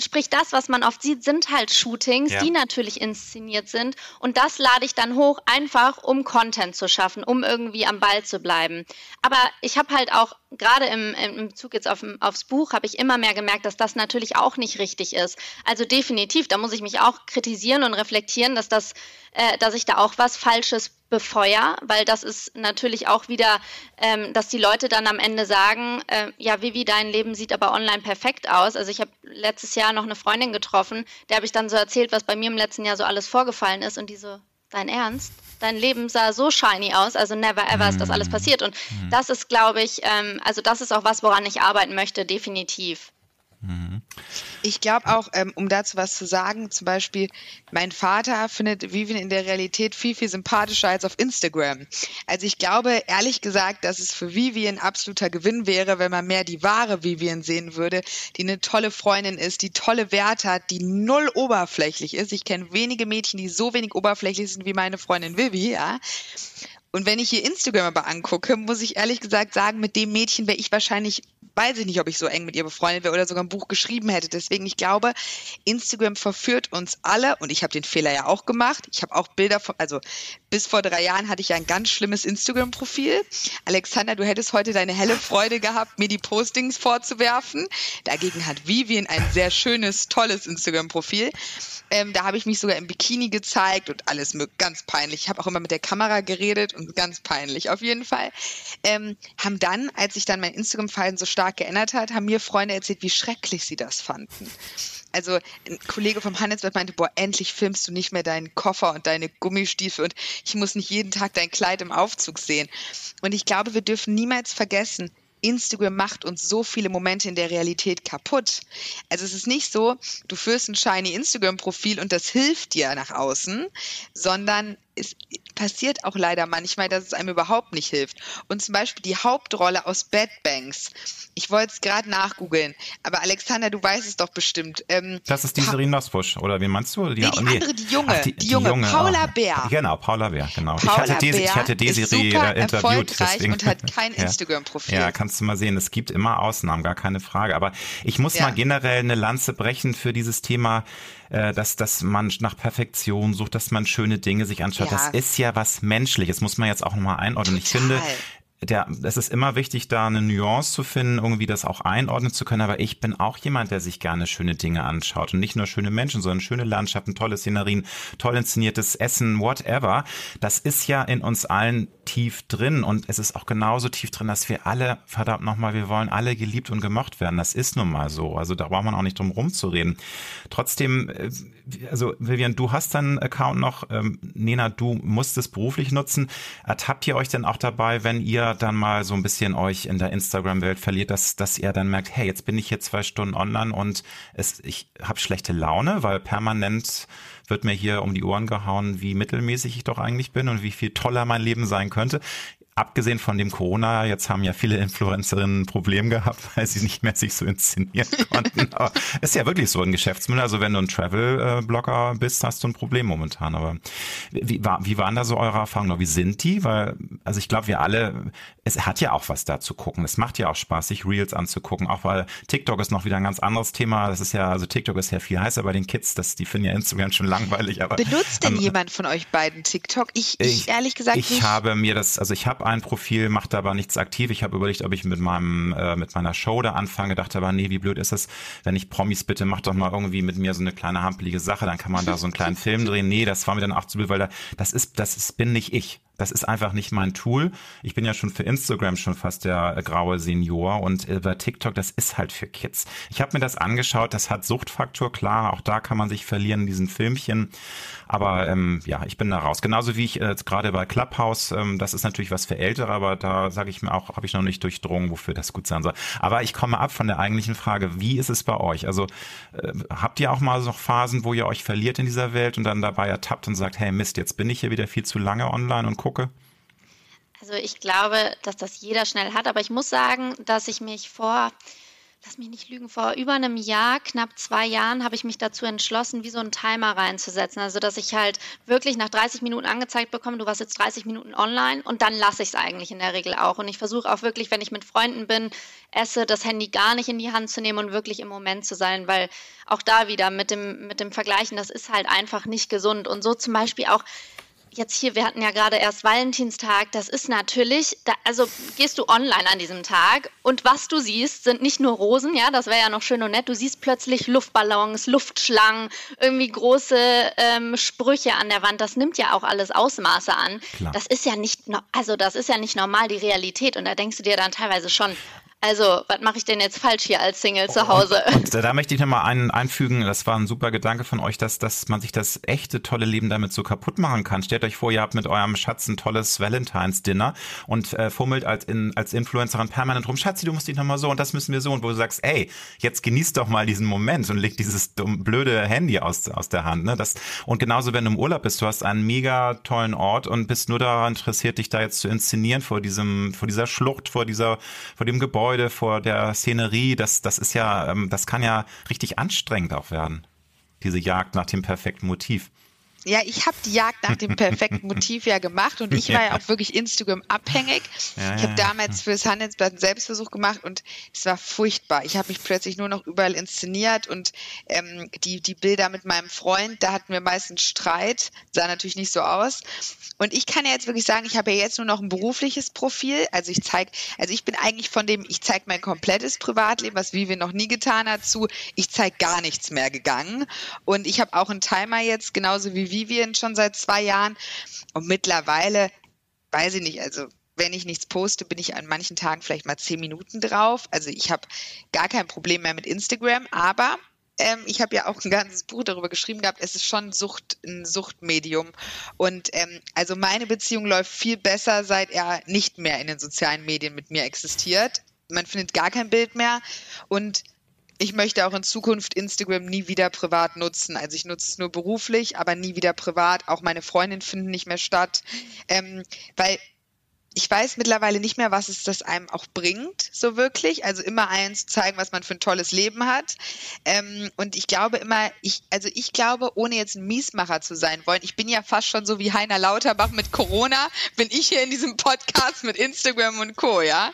[SPEAKER 3] Sprich, das, was man oft sieht, sind halt Shootings,
[SPEAKER 2] Ja.
[SPEAKER 3] die natürlich inszeniert sind. Und das lade ich dann hoch, einfach um Content zu schaffen, um irgendwie am Ball zu bleiben. Aber ich habe halt auch, gerade im, im Bezug jetzt auf, aufs Buch, habe ich immer mehr gemerkt, dass das natürlich auch nicht richtig ist. Also definitiv, da muss ich mich auch kritisieren und reflektieren, dass das, äh, dass ich da auch was Falsches befeuer, weil das ist natürlich auch wieder, ähm, dass die Leute dann am Ende sagen, äh, ja, Vivi, dein Leben sieht aber online perfekt aus. Also ich habe letztes Jahr noch eine Freundin getroffen, der habe ich dann so erzählt, was bei mir im letzten Jahr so alles vorgefallen ist und die so, dein Ernst? Dein Leben sah so shiny aus, also never ever ist das alles passiert. Und das ist, glaube ich, ähm, also das ist auch was, woran ich arbeiten möchte, definitiv.
[SPEAKER 4] Ich glaube auch, ähm, um dazu was zu sagen, zum Beispiel, mein Vater findet Vivian in der Realität viel, viel sympathischer als auf Instagram. Also ich glaube, ehrlich gesagt, dass es für Vivian absoluter Gewinn wäre, wenn man mehr die wahre Vivian sehen würde, die eine tolle Freundin ist, die tolle Werte hat, die null oberflächlich ist. Ich kenne wenige Mädchen, die so wenig oberflächlich sind wie meine Freundin Vivi, ja. Und wenn ich ihr Instagram aber angucke, muss ich ehrlich gesagt sagen, mit dem Mädchen wäre ich wahrscheinlich, weiß ich nicht, ob ich so eng mit ihr befreundet wäre oder sogar ein Buch geschrieben hätte. Deswegen, ich glaube, Instagram verführt uns alle und ich habe den Fehler ja auch gemacht. Ich habe auch Bilder von, also bis vor drei Jahren hatte ich ja ein ganz schlimmes Instagram-Profil. Alexander, du hättest heute deine helle Freude gehabt, mir die Postings vorzuwerfen. Dagegen hat Vivian ein sehr schönes, tolles Instagram-Profil. Ähm, da habe ich mich sogar im Bikini gezeigt und alles ganz peinlich. Ich habe auch immer mit der Kamera geredet ganz peinlich auf jeden Fall. Ähm, haben dann, als sich dann mein Instagram-Verhalten so stark geändert hat, haben mir Freunde erzählt, wie schrecklich sie das fanden. Also ein Kollege vom Handelsblatt meinte, boah, endlich filmst du nicht mehr deinen Koffer und deine Gummistiefel und ich muss nicht jeden Tag dein Kleid im Aufzug sehen. Und ich glaube, wir dürfen niemals vergessen, Instagram macht uns so viele Momente in der Realität kaputt. Also es ist nicht so, du führst ein shiny Instagram-Profil und das hilft dir nach außen, sondern es passiert auch leider manchmal, dass es einem überhaupt nicht hilft. Und zum Beispiel die Hauptrolle aus Bad Banks. Ich wollte es gerade nachgoogeln, aber Alexander, du weißt es doch bestimmt.
[SPEAKER 2] Ähm, das ist die Serie Nosbusch, oder wie meinst du?
[SPEAKER 4] Die, nee, die nee. andere, die junge, Ach, die, die, junge, junge, Paula oh. Bär.
[SPEAKER 2] Genau, Paula Bär, genau.
[SPEAKER 4] Paula
[SPEAKER 2] ich hatte die, ich hatte die Serie
[SPEAKER 4] super interviewt. Deswegen, und hat kein ja. Instagram-Profil.
[SPEAKER 2] Ja, kannst du mal sehen. Es gibt immer Ausnahmen, gar keine Frage. Aber ich muss ja. mal generell eine Lanze brechen für dieses Thema äh, dass, dass man nach Perfektion sucht, dass man schöne Dinge sich anschaut. Ja. Das ist ja was Menschliches, muss man jetzt auch nochmal einordnen. Total. Ich finde, der, es ist immer wichtig, da eine Nuance zu finden, irgendwie das auch einordnen zu können. Aber ich bin auch jemand, der sich gerne schöne Dinge anschaut und nicht nur schöne Menschen, sondern schöne Landschaften, tolle Szenerien, toll inszeniertes Essen, whatever. Das ist ja in uns allen tief drin und es ist auch genauso tief drin, dass wir alle, verdammt nochmal, wir wollen alle geliebt und gemocht werden. Das ist nun mal so. Also da braucht man auch nicht drum rumzureden. Trotzdem, äh, also Vivian, du hast deinen Account noch. Ähm, Nena, du musst es beruflich nutzen. Ertappt ihr euch denn auch dabei, wenn ihr dann mal so ein bisschen euch in der Instagram-Welt verliert, dass, dass ihr dann merkt, hey, jetzt bin ich hier zwei Stunden online und es, ich habe schlechte Laune, weil permanent wird mir hier um die Ohren gehauen, wie mittelmäßig ich doch eigentlich bin und wie viel toller mein Leben sein könnte abgesehen von dem Corona, jetzt haben ja viele Influencerinnen ein Problem gehabt, weil sie nicht mehr sich so inszenieren konnten. Aber ist ja wirklich so ein Geschäftsmodell. Also wenn du ein Travel-Blogger bist, hast du ein Problem momentan. Aber wie, war, wie waren da so eure Erfahrungen? Wie sind die? Weil, also ich glaube, wir alle, es hat ja auch was da zu gucken. Es macht ja auch Spaß, sich Reels anzugucken, auch weil TikTok ist noch wieder ein ganz anderes Thema. Das ist ja, also TikTok ist ja viel heißer bei den Kids, das, die finden ja Instagram schon langweilig. Aber,
[SPEAKER 4] Benutzt denn ähm, jemand von euch beiden TikTok? Ich, ich, ich ehrlich gesagt
[SPEAKER 2] ich
[SPEAKER 4] nicht.
[SPEAKER 2] habe mir das, also ich habe ein Profil, macht aber nichts aktiv. Ich habe überlegt, ob ich mit meinem äh, mit meiner Show da anfange. Dachte aber, nee, wie blöd ist es, wenn ich Promis bitte, mach doch mal irgendwie mit mir so eine kleine hampelige Sache, dann kann man da so einen kleinen Film drehen. Nee, das war mir dann auch zu blöd, weil da, das ist, das ist, bin nicht ich. Das ist einfach nicht mein Tool. Ich bin ja schon für Instagram schon fast der graue Senior und über TikTok, das ist halt für Kids. Ich habe mir das angeschaut, das hat Suchtfaktor, klar, auch da kann man sich verlieren in diesen Filmchen. Aber ähm, ja, ich bin da raus. Genauso wie ich äh, gerade bei Clubhouse, ähm, das ist natürlich was für Ältere, aber da sage ich mir auch, habe ich noch nicht durchdrungen, wofür das gut sein soll. Aber ich komme ab von der eigentlichen Frage, wie ist es bei euch? Also äh, habt ihr auch mal so Phasen, wo ihr euch verliert in dieser Welt und dann dabei ertappt und sagt, hey Mist, jetzt bin ich hier wieder viel zu lange online und gucke?
[SPEAKER 3] Also ich glaube, dass das jeder schnell hat, aber ich muss sagen, dass ich mich vor lass mich nicht lügen, vor über einem Jahr, knapp zwei Jahren, habe ich mich dazu entschlossen, wie so einen Timer reinzusetzen. Also, dass ich halt wirklich nach 30 Minuten angezeigt bekomme, du warst jetzt 30 Minuten online und dann lasse ich es eigentlich in der Regel auch. Und ich versuche auch wirklich, wenn ich mit Freunden bin, esse, das Handy gar nicht in die Hand zu nehmen und wirklich im Moment zu sein, weil auch da wieder mit dem, mit dem Vergleichen, das ist halt einfach nicht gesund. Und so zum Beispiel auch jetzt hier, wir hatten ja gerade erst Valentinstag, das ist natürlich, da, also gehst du online an diesem Tag und was du siehst, sind nicht nur Rosen, ja, das wäre ja noch schön und nett, du siehst plötzlich Luftballons, Luftschlangen, irgendwie große ähm, Sprüche an der Wand, das nimmt ja auch alles Ausmaße an. Klar. Das ist ja nicht, also das ist ja nicht normal die Realität und da denkst du dir dann teilweise schon, also, was mache ich denn jetzt falsch hier als Single zu Hause?
[SPEAKER 2] Und, und da möchte ich nochmal einen einfügen, das war ein super Gedanke von euch, dass, dass man sich das echte tolle Leben damit so kaputt machen kann. Stellt euch vor, ihr habt mit eurem Schatz ein tolles Valentines-Dinner und äh, fummelt als, in, als Influencerin permanent rum, Schatzi, du musst dich nochmal so und das müssen wir so und wo du sagst, ey, jetzt genießt doch mal diesen Moment und leg dieses dumm, blöde Handy aus, aus der Hand. Ne? Das, und genauso, wenn du im Urlaub bist, du hast einen mega tollen Ort und bist nur daran interessiert, dich da jetzt zu inszenieren vor diesem, vor dieser Schlucht, vor dieser, vor dem Gebäude Gebäude, vor der Szenerie, das, das ist ja, ähm, das kann ja richtig anstrengend auch werden. Diese Jagd nach dem perfekten Motiv.
[SPEAKER 4] Ja, ich habe die Jagd nach dem perfekten Motiv ja gemacht und ich war ja, auch wirklich Instagram abhängig. Ja, ich habe damals fürs Handelsblatt einen Selbstversuch gemacht und es war furchtbar. Ich habe mich plötzlich nur noch überall inszeniert und ähm, die, die Bilder mit meinem Freund, da hatten wir meistens Streit, sah natürlich nicht so aus. Und ich kann ja jetzt wirklich sagen, ich habe ja jetzt nur noch ein berufliches Profil. Also ich zeige, also ich bin eigentlich von dem, ich zeige mein komplettes Privatleben, was Vivian noch nie getan hat, zu, ich zeige gar nichts mehr gegangen. Und ich habe auch einen Timer jetzt, genauso wie Vivian schon seit zwei Jahren. Und mittlerweile, weiß ich nicht, also wenn ich nichts poste, bin ich an manchen Tagen vielleicht mal zehn Minuten drauf. Also ich habe gar kein Problem mehr mit Instagram, aber ähm, ich habe ja auch ein ganzes Buch darüber geschrieben gehabt, es ist schon Sucht, ein Suchtmedium. Und ähm, also meine Beziehung läuft viel besser, seit er nicht mehr in den sozialen Medien mit mir existiert. Man findet gar kein Bild mehr. Und ich möchte auch in Zukunft Instagram nie wieder privat nutzen. Also ich nutze es nur beruflich, aber nie wieder privat. Auch meine Freundinnen finden nicht mehr statt, ähm, weil ich weiß mittlerweile nicht mehr, was es das einem auch bringt, so wirklich. Also immer eins zeigen, was man für ein tolles Leben hat. Ähm, und ich glaube immer, ich, also ich glaube, ohne jetzt ein Miesmacher zu sein wollen, ich bin ja fast schon so wie Heiner Lauterbach mit Corona, bin ich hier in diesem Podcast mit Instagram und Co., ja.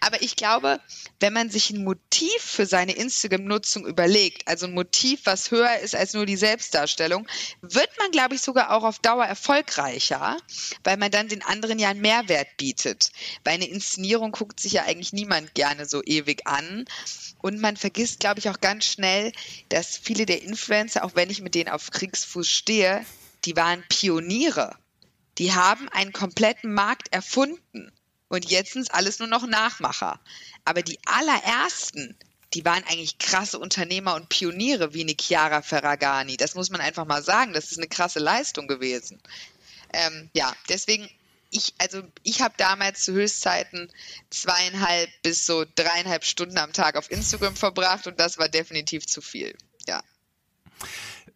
[SPEAKER 4] Aber ich glaube, wenn man sich ein Motiv für seine Instagram-Nutzung überlegt, also ein Motiv, was höher ist als nur die Selbstdarstellung, wird man, glaube ich, sogar auch auf Dauer erfolgreicher, weil man dann den anderen ja einen Mehrwert bietet. Bei einer Inszenierung guckt sich ja eigentlich niemand gerne so ewig an. Und man vergisst, glaube ich, auch ganz schnell, dass viele der Influencer, auch wenn ich mit denen auf Kriegsfuß stehe, die waren Pioniere. Die haben einen kompletten Markt erfunden. Und jetzt sind es alles nur noch Nachmacher. Aber die allerersten, die waren eigentlich krasse Unternehmer und Pioniere wie eine Chiara Ferragani. Das muss man einfach mal sagen. Das ist eine krasse Leistung gewesen. Ähm, ja, deswegen ich, also ich habe damals zu Höchstzeiten zweieinhalb bis so dreieinhalb Stunden am Tag auf Instagram verbracht und das war definitiv zu viel. Ja.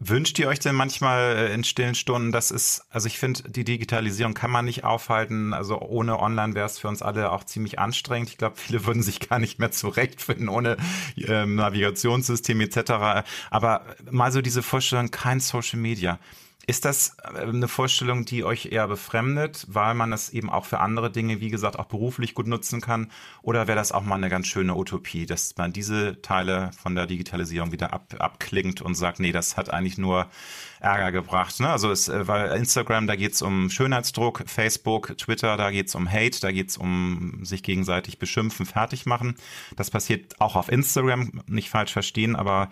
[SPEAKER 2] Wünscht ihr euch denn manchmal äh, in stillen Stunden, das ist, also ich finde, die Digitalisierung kann man nicht aufhalten. Also ohne Online wäre es für uns alle auch ziemlich anstrengend. Ich glaube, viele würden sich gar nicht mehr zurechtfinden ohne ähm, Navigationssystem etc. Aber mal so diese Vorstellung, kein Social Media. Ist das äh, eine Vorstellung, die euch eher befremdet, weil man es eben auch für andere Dinge, wie gesagt, auch beruflich gut nutzen kann? Oder wäre das auch mal eine ganz schöne Utopie, dass man diese Teile von der Digitalisierung wieder ab, abklingt und sagt, nee, das hat eigentlich nur Ärger gebracht. Ne? Also es, äh, weil Instagram, da geht's um Schönheitsdruck, Facebook, Twitter, da geht's um Hate, da geht's um sich gegenseitig beschimpfen, fertig machen. Das passiert auch auf Instagram, nicht falsch verstehen, aber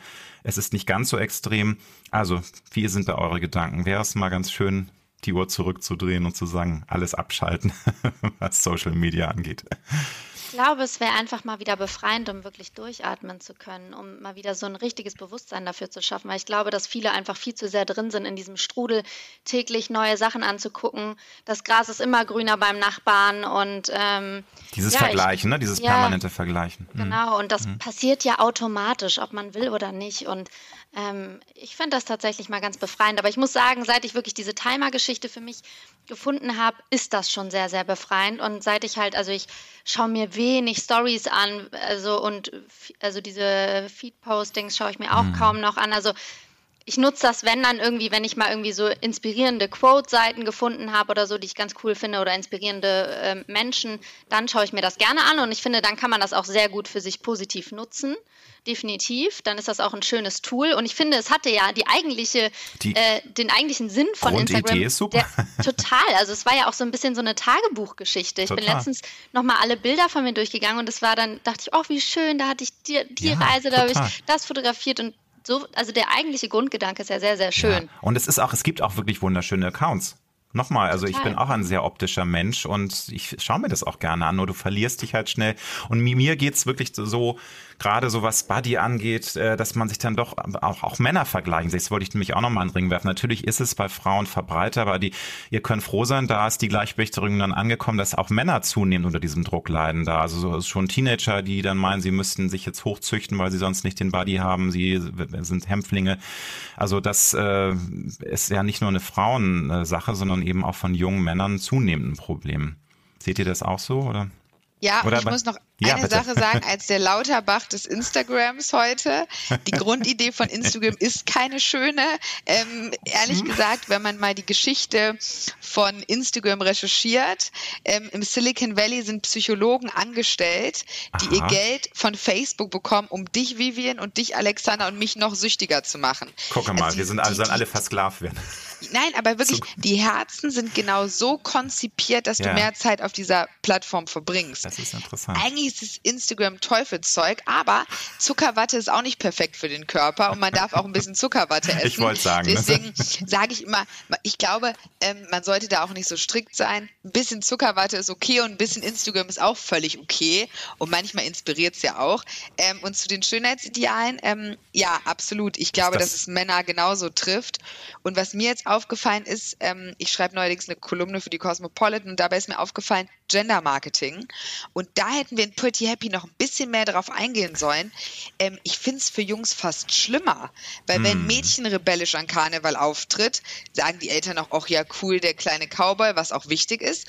[SPEAKER 2] es ist nicht ganz so extrem. Also, wie sind da eure Gedanken? Wäre es mal ganz schön, die Uhr zurückzudrehen und zu sagen, alles abschalten, was Social Media angeht?
[SPEAKER 3] Ich glaube, es wäre einfach mal wieder befreiend, um wirklich durchatmen zu können, um mal wieder so ein richtiges Bewusstsein dafür zu schaffen. Weil ich glaube, dass viele einfach viel zu sehr drin sind in diesem Strudel, täglich neue Sachen anzugucken. Das Gras ist immer grüner beim Nachbarn und ähm,
[SPEAKER 2] dieses ja, Vergleichen, ich, ne? Dieses ja, permanente Vergleichen.
[SPEAKER 3] Mhm. Genau, und das mhm. passiert ja automatisch, ob man will oder nicht. Und ähm, ich finde das tatsächlich mal ganz befreiend. Aber ich muss sagen, seit ich wirklich diese Timer-Geschichte für mich gefunden habe, ist das schon sehr, sehr befreiend. Und seit ich halt, also ich schaue mir wenig Stories an, also und also diese Feed-Postings schaue ich mir auch mhm. kaum noch an. Also ich nutze das, wenn dann irgendwie, wenn ich mal irgendwie so inspirierende Quote-Seiten gefunden habe oder so, die ich ganz cool finde oder inspirierende äh, Menschen, dann schaue ich mir das gerne an und ich finde, dann kann man das auch sehr gut für sich positiv nutzen. Definitiv. Dann ist das auch ein schönes Tool und ich finde, es hatte ja die eigentliche, die äh, den eigentlichen Sinn von Instagram.
[SPEAKER 2] Ist super.
[SPEAKER 3] Der, total. Also es war ja auch so ein bisschen so eine Tagebuchgeschichte. Ich total. bin letztens nochmal alle Bilder von mir durchgegangen und es war dann, dachte ich, oh, wie schön, da hatte ich die, die ja, Reise, da habe ich das fotografiert und so, also der eigentliche Grundgedanke ist ja sehr, sehr schön. Ja.
[SPEAKER 2] Und es ist auch, es gibt auch wirklich wunderschöne Accounts. Nochmal, also Total. ich bin auch ein sehr optischer Mensch und ich schaue mir das auch gerne an, nur du verlierst dich halt schnell. Und mir geht's wirklich so, gerade so was Buddy angeht, äh, dass man sich dann doch auch, auch Männer vergleichen. Das wollte ich nämlich auch nochmal in den Ring werfen. Natürlich ist es bei Frauen verbreiter, aber die, ihr könnt froh sein, da ist die Gleichberechtigung dann angekommen, dass auch Männer zunehmend unter diesem Druck leiden da. Also so, schon Teenager, die dann meinen, sie müssten sich jetzt hochzüchten, weil sie sonst nicht den Buddy haben, sie sind Hämpflinge. Also das äh, ist ja nicht nur eine Frauensache, sondern eben auch von jungen Männern zunehmend ein Problem. Seht ihr das auch so, oder?
[SPEAKER 4] Ja, und ich muss noch ja, eine bitte. Sache sagen, als der Lauterbach des Instagrams heute. Die Grundidee von Instagram ist keine schöne. Ähm, ehrlich hm. gesagt, wenn man mal die Geschichte von Instagram recherchiert, ähm, im Silicon Valley sind Psychologen angestellt, die Aha. ihr Geld von Facebook bekommen, um dich, Vivian, und dich, Alexander, und mich noch süchtiger zu machen.
[SPEAKER 2] Guck mal, also die, wir sind alle, sollen alle versklavt werden.
[SPEAKER 4] Nein, aber wirklich, so. die Herzen sind genau so konzipiert, dass ja. du mehr Zeit auf dieser Plattform verbringst.
[SPEAKER 2] Das ist interessant.
[SPEAKER 4] Eigentlich dieses Instagram-Teufelszeug, aber Zuckerwatte ist auch nicht perfekt für den Körper und man darf auch ein bisschen Zuckerwatte essen.
[SPEAKER 2] Ich wollte sagen.
[SPEAKER 4] Ne? Deswegen sage ich immer, ich glaube, ähm, man sollte da auch nicht so strikt sein. Ein bisschen Zuckerwatte ist okay und ein bisschen Instagram ist auch völlig okay und manchmal inspiriert es ja auch. Ähm, und zu den Schönheitsidealen, ähm, ja, absolut. Ich glaube, das dass es Männer genauso trifft. Und was mir jetzt aufgefallen ist, ich schreibe neuerdings eine Kolumne für die Cosmopolitan und dabei ist mir aufgefallen, Gender Marketing. Und da hätten wir ein Pretty Happy noch ein bisschen mehr darauf eingehen sollen. Ähm, ich finde es für Jungs fast schlimmer, weil mm. wenn hm. Mädchen rebellisch an Karneval auftritt, sagen die Eltern auch, ach ja, cool, der kleine Cowboy, was auch wichtig ist.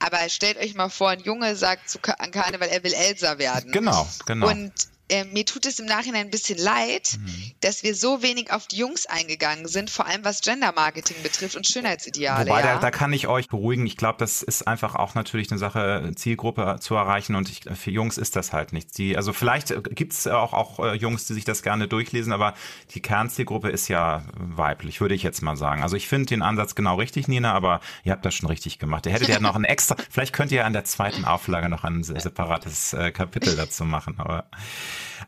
[SPEAKER 4] Aber stellt euch mal vor, ein Junge sagt zu, an Karneval, er will Elsa werden.
[SPEAKER 2] Genau, genau.
[SPEAKER 4] Und äh, mir tut es im Nachhinein ein bisschen leid, mhm. dass wir so wenig auf die Jungs eingegangen sind, vor allem was Gender-Marketing betrifft und Schönheitsideale.
[SPEAKER 2] Wobei,
[SPEAKER 4] ja.
[SPEAKER 2] da, da, kann ich euch beruhigen. Ich glaube, das ist einfach auch natürlich eine Sache, Zielgruppe zu erreichen und ich, für Jungs ist das halt nichts. Die, also vielleicht gibt es auch, auch äh, Jungs, die sich das gerne durchlesen, aber die Kernzielgruppe ist ja weiblich, würde ich jetzt mal sagen. Also ich finde den Ansatz genau richtig, Nina, aber ihr habt das schon richtig gemacht. Ihr hättet ja noch ein extra, vielleicht könnt ihr an der zweiten Auflage noch ein separates äh, Kapitel dazu machen, aber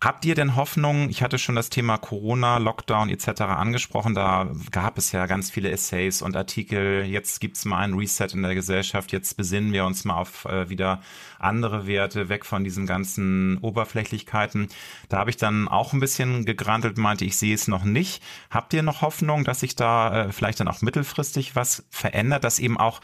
[SPEAKER 2] Habt ihr denn Hoffnung? Ich hatte schon das Thema Corona, Lockdown etc. angesprochen. Da gab es ja ganz viele Essays und Artikel. Jetzt gibt es mal ein Reset in der Gesellschaft. Jetzt besinnen wir uns mal auf äh, wieder andere Werte, weg von diesen ganzen Oberflächlichkeiten. Da habe ich dann auch ein bisschen gegrantelt, meinte, ich sehe es noch nicht. Habt ihr noch Hoffnung, dass sich da äh, vielleicht dann auch mittelfristig was verändert, dass eben auch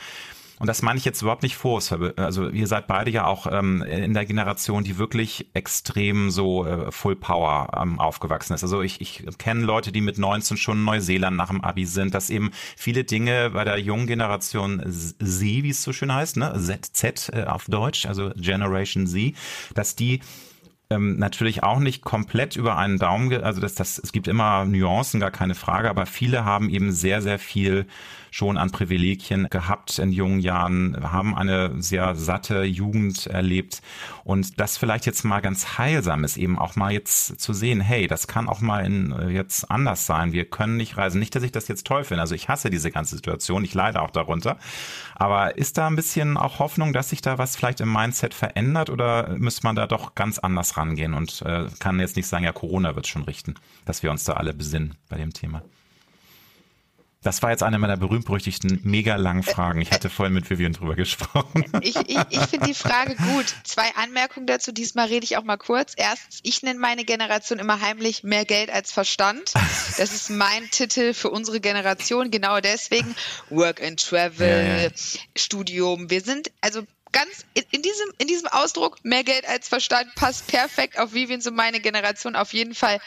[SPEAKER 2] und das meine ich jetzt überhaupt nicht vor. Also ihr seid beide ja auch ähm, in der Generation, die wirklich extrem so äh, Full Power ähm, aufgewachsen ist. Also ich, ich kenne Leute, die mit 19 schon in Neuseeland nach dem Abi sind, dass eben viele Dinge bei der jungen Generation Z, wie es so schön heißt, ne, ZZ äh, auf Deutsch, also Generation Z, dass die ähm, natürlich auch nicht komplett über einen Daumen, also das, das, es gibt immer Nuancen, gar keine Frage, aber viele haben eben sehr, sehr viel schon an Privilegien gehabt in jungen Jahren, haben eine sehr satte Jugend erlebt und das vielleicht jetzt mal ganz heilsam ist, eben auch mal jetzt zu sehen, hey, das kann auch mal in, äh, jetzt anders sein. Wir können nicht reisen. Nicht, dass ich das jetzt toll finde. Also ich hasse diese ganze Situation. Ich leide auch darunter. Aber ist da ein bisschen auch Hoffnung, dass sich da was vielleicht im Mindset verändert oder müsste man da doch ganz anders rangehen und äh, kann jetzt nicht sagen, ja, Corona wird schon richten, dass wir uns da alle besinnen bei dem Thema? Das war jetzt eine meiner berühmt-berüchtigten mega langen Fragen. Ich hatte vorhin mit Vivian drüber gesprochen.
[SPEAKER 4] Ich, ich, ich finde die Frage gut. Zwei Anmerkungen dazu. Diesmal rede ich auch mal kurz. Erstens, ich nenne meine Generation immer heimlich mehr Geld als Verstand. Das ist mein Titel für unsere Generation. Genau deswegen Work and Travel, ja. Studium. Wir sind also ganz in, in, diesem, in diesem Ausdruck mehr Geld als Verstand passt perfekt auf Vivian so meine Generation auf jeden Fall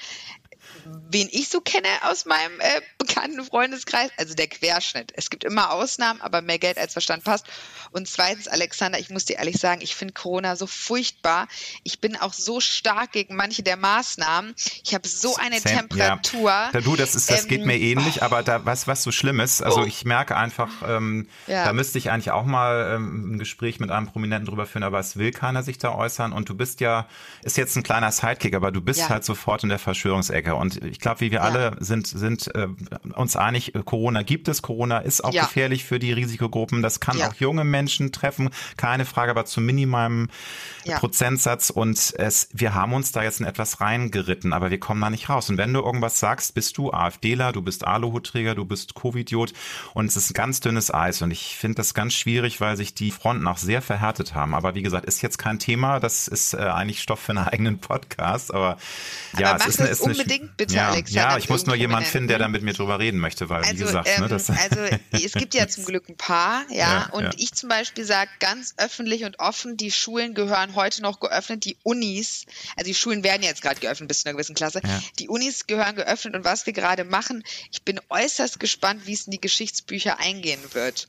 [SPEAKER 4] wen ich so kenne aus meinem äh, bekannten Freundeskreis, also der Querschnitt. Es gibt immer Ausnahmen, aber mehr Geld als Verstand passt. Und zweitens, Alexander, ich muss dir ehrlich sagen, ich finde Corona so furchtbar. Ich bin auch so stark gegen manche der Maßnahmen. Ich habe so eine Sam, Temperatur.
[SPEAKER 2] Ja. Du, das ist, das ähm, geht mir ähnlich, oh. aber da was, was so schlimm ist, also oh. ich merke einfach, ähm, ja. da müsste ich eigentlich auch mal ähm, ein Gespräch mit einem Prominenten drüber führen, aber es will keiner sich da äußern. Und du bist ja, ist jetzt ein kleiner Sidekick, aber du bist ja. halt sofort in der Verschwörungsecke. Und ich glaube, wie wir ja. alle sind, sind äh, uns einig, Corona gibt es, Corona ist auch ja. gefährlich für die Risikogruppen. Das kann ja. auch junge Menschen treffen, keine Frage, aber zum minimalen Prozentsatz. Und es, wir haben uns da jetzt in etwas reingeritten, aber wir kommen da nicht raus. Und wenn du irgendwas sagst, bist du AfDler, du bist Aluhutträger, du bist Covidiot und es ist ein ganz dünnes Eis. Und ich finde das ganz schwierig, weil sich die Fronten auch sehr verhärtet haben. Aber wie gesagt, ist jetzt kein Thema. Das ist äh, eigentlich Stoff für einen eigenen Podcast. Aber ja,
[SPEAKER 4] aber
[SPEAKER 2] es ist, eine,
[SPEAKER 4] ist unbedingt bitte,
[SPEAKER 2] ja,
[SPEAKER 4] Alexander.
[SPEAKER 2] Ja, ich muss nur jemanden finden, der da mit mir drüber reden möchte, weil also, wie gesagt, ne, ähm,
[SPEAKER 4] ne, das also es gibt ja zum Glück ein paar, ja, ja und ja. ich zum Beispiel sage ganz öffentlich und offen, die Schulen gehören heute noch geöffnet, die Unis, also die Schulen werden jetzt gerade geöffnet bis zu einer gewissen Klasse, die Unis gehören geöffnet und was wir gerade machen, ich bin äußerst gespannt, wie es in die Geschichtsbücher eingehen wird,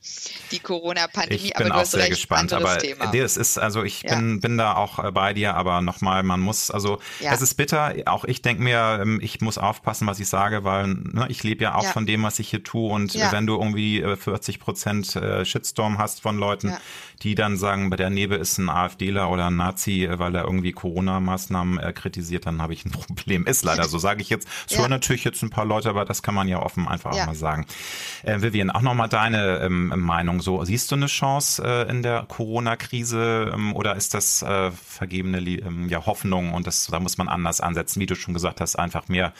[SPEAKER 4] die Corona-Pandemie.
[SPEAKER 2] Ich bin auch sehr recht, gespannt, aber Thema. es ist, also ich bin, bin da auch äh, bei dir, aber nochmal, man muss, also es ist bitter, auch ich denke mir, ähm, ich muss aufpassen, was ich sage, weil ne, ich lebe ja auch ja. von dem, was ich hier tue. Und ja. wenn du irgendwie 40 äh, Prozent äh, Shitstorm hast von Leuten, ja. die dann sagen, bei der Nebe ist ein AfDler oder ein Nazi, äh, weil er irgendwie Corona-Maßnahmen kritisiert, dann habe ich ein Problem. Ist leider so, sage ich jetzt. Es hören natürlich jetzt ein paar Leute, aber das kann man ja offen einfach auch mal sagen. Äh, Vivian, auch nochmal deine ähm, Meinung. So, siehst du eine Chance äh, in der Corona-Krise ähm, oder ist das äh, vergebene ähm, ja, Hoffnung und das, da muss man anders ansetzen, wie du schon gesagt hast, einfach mehr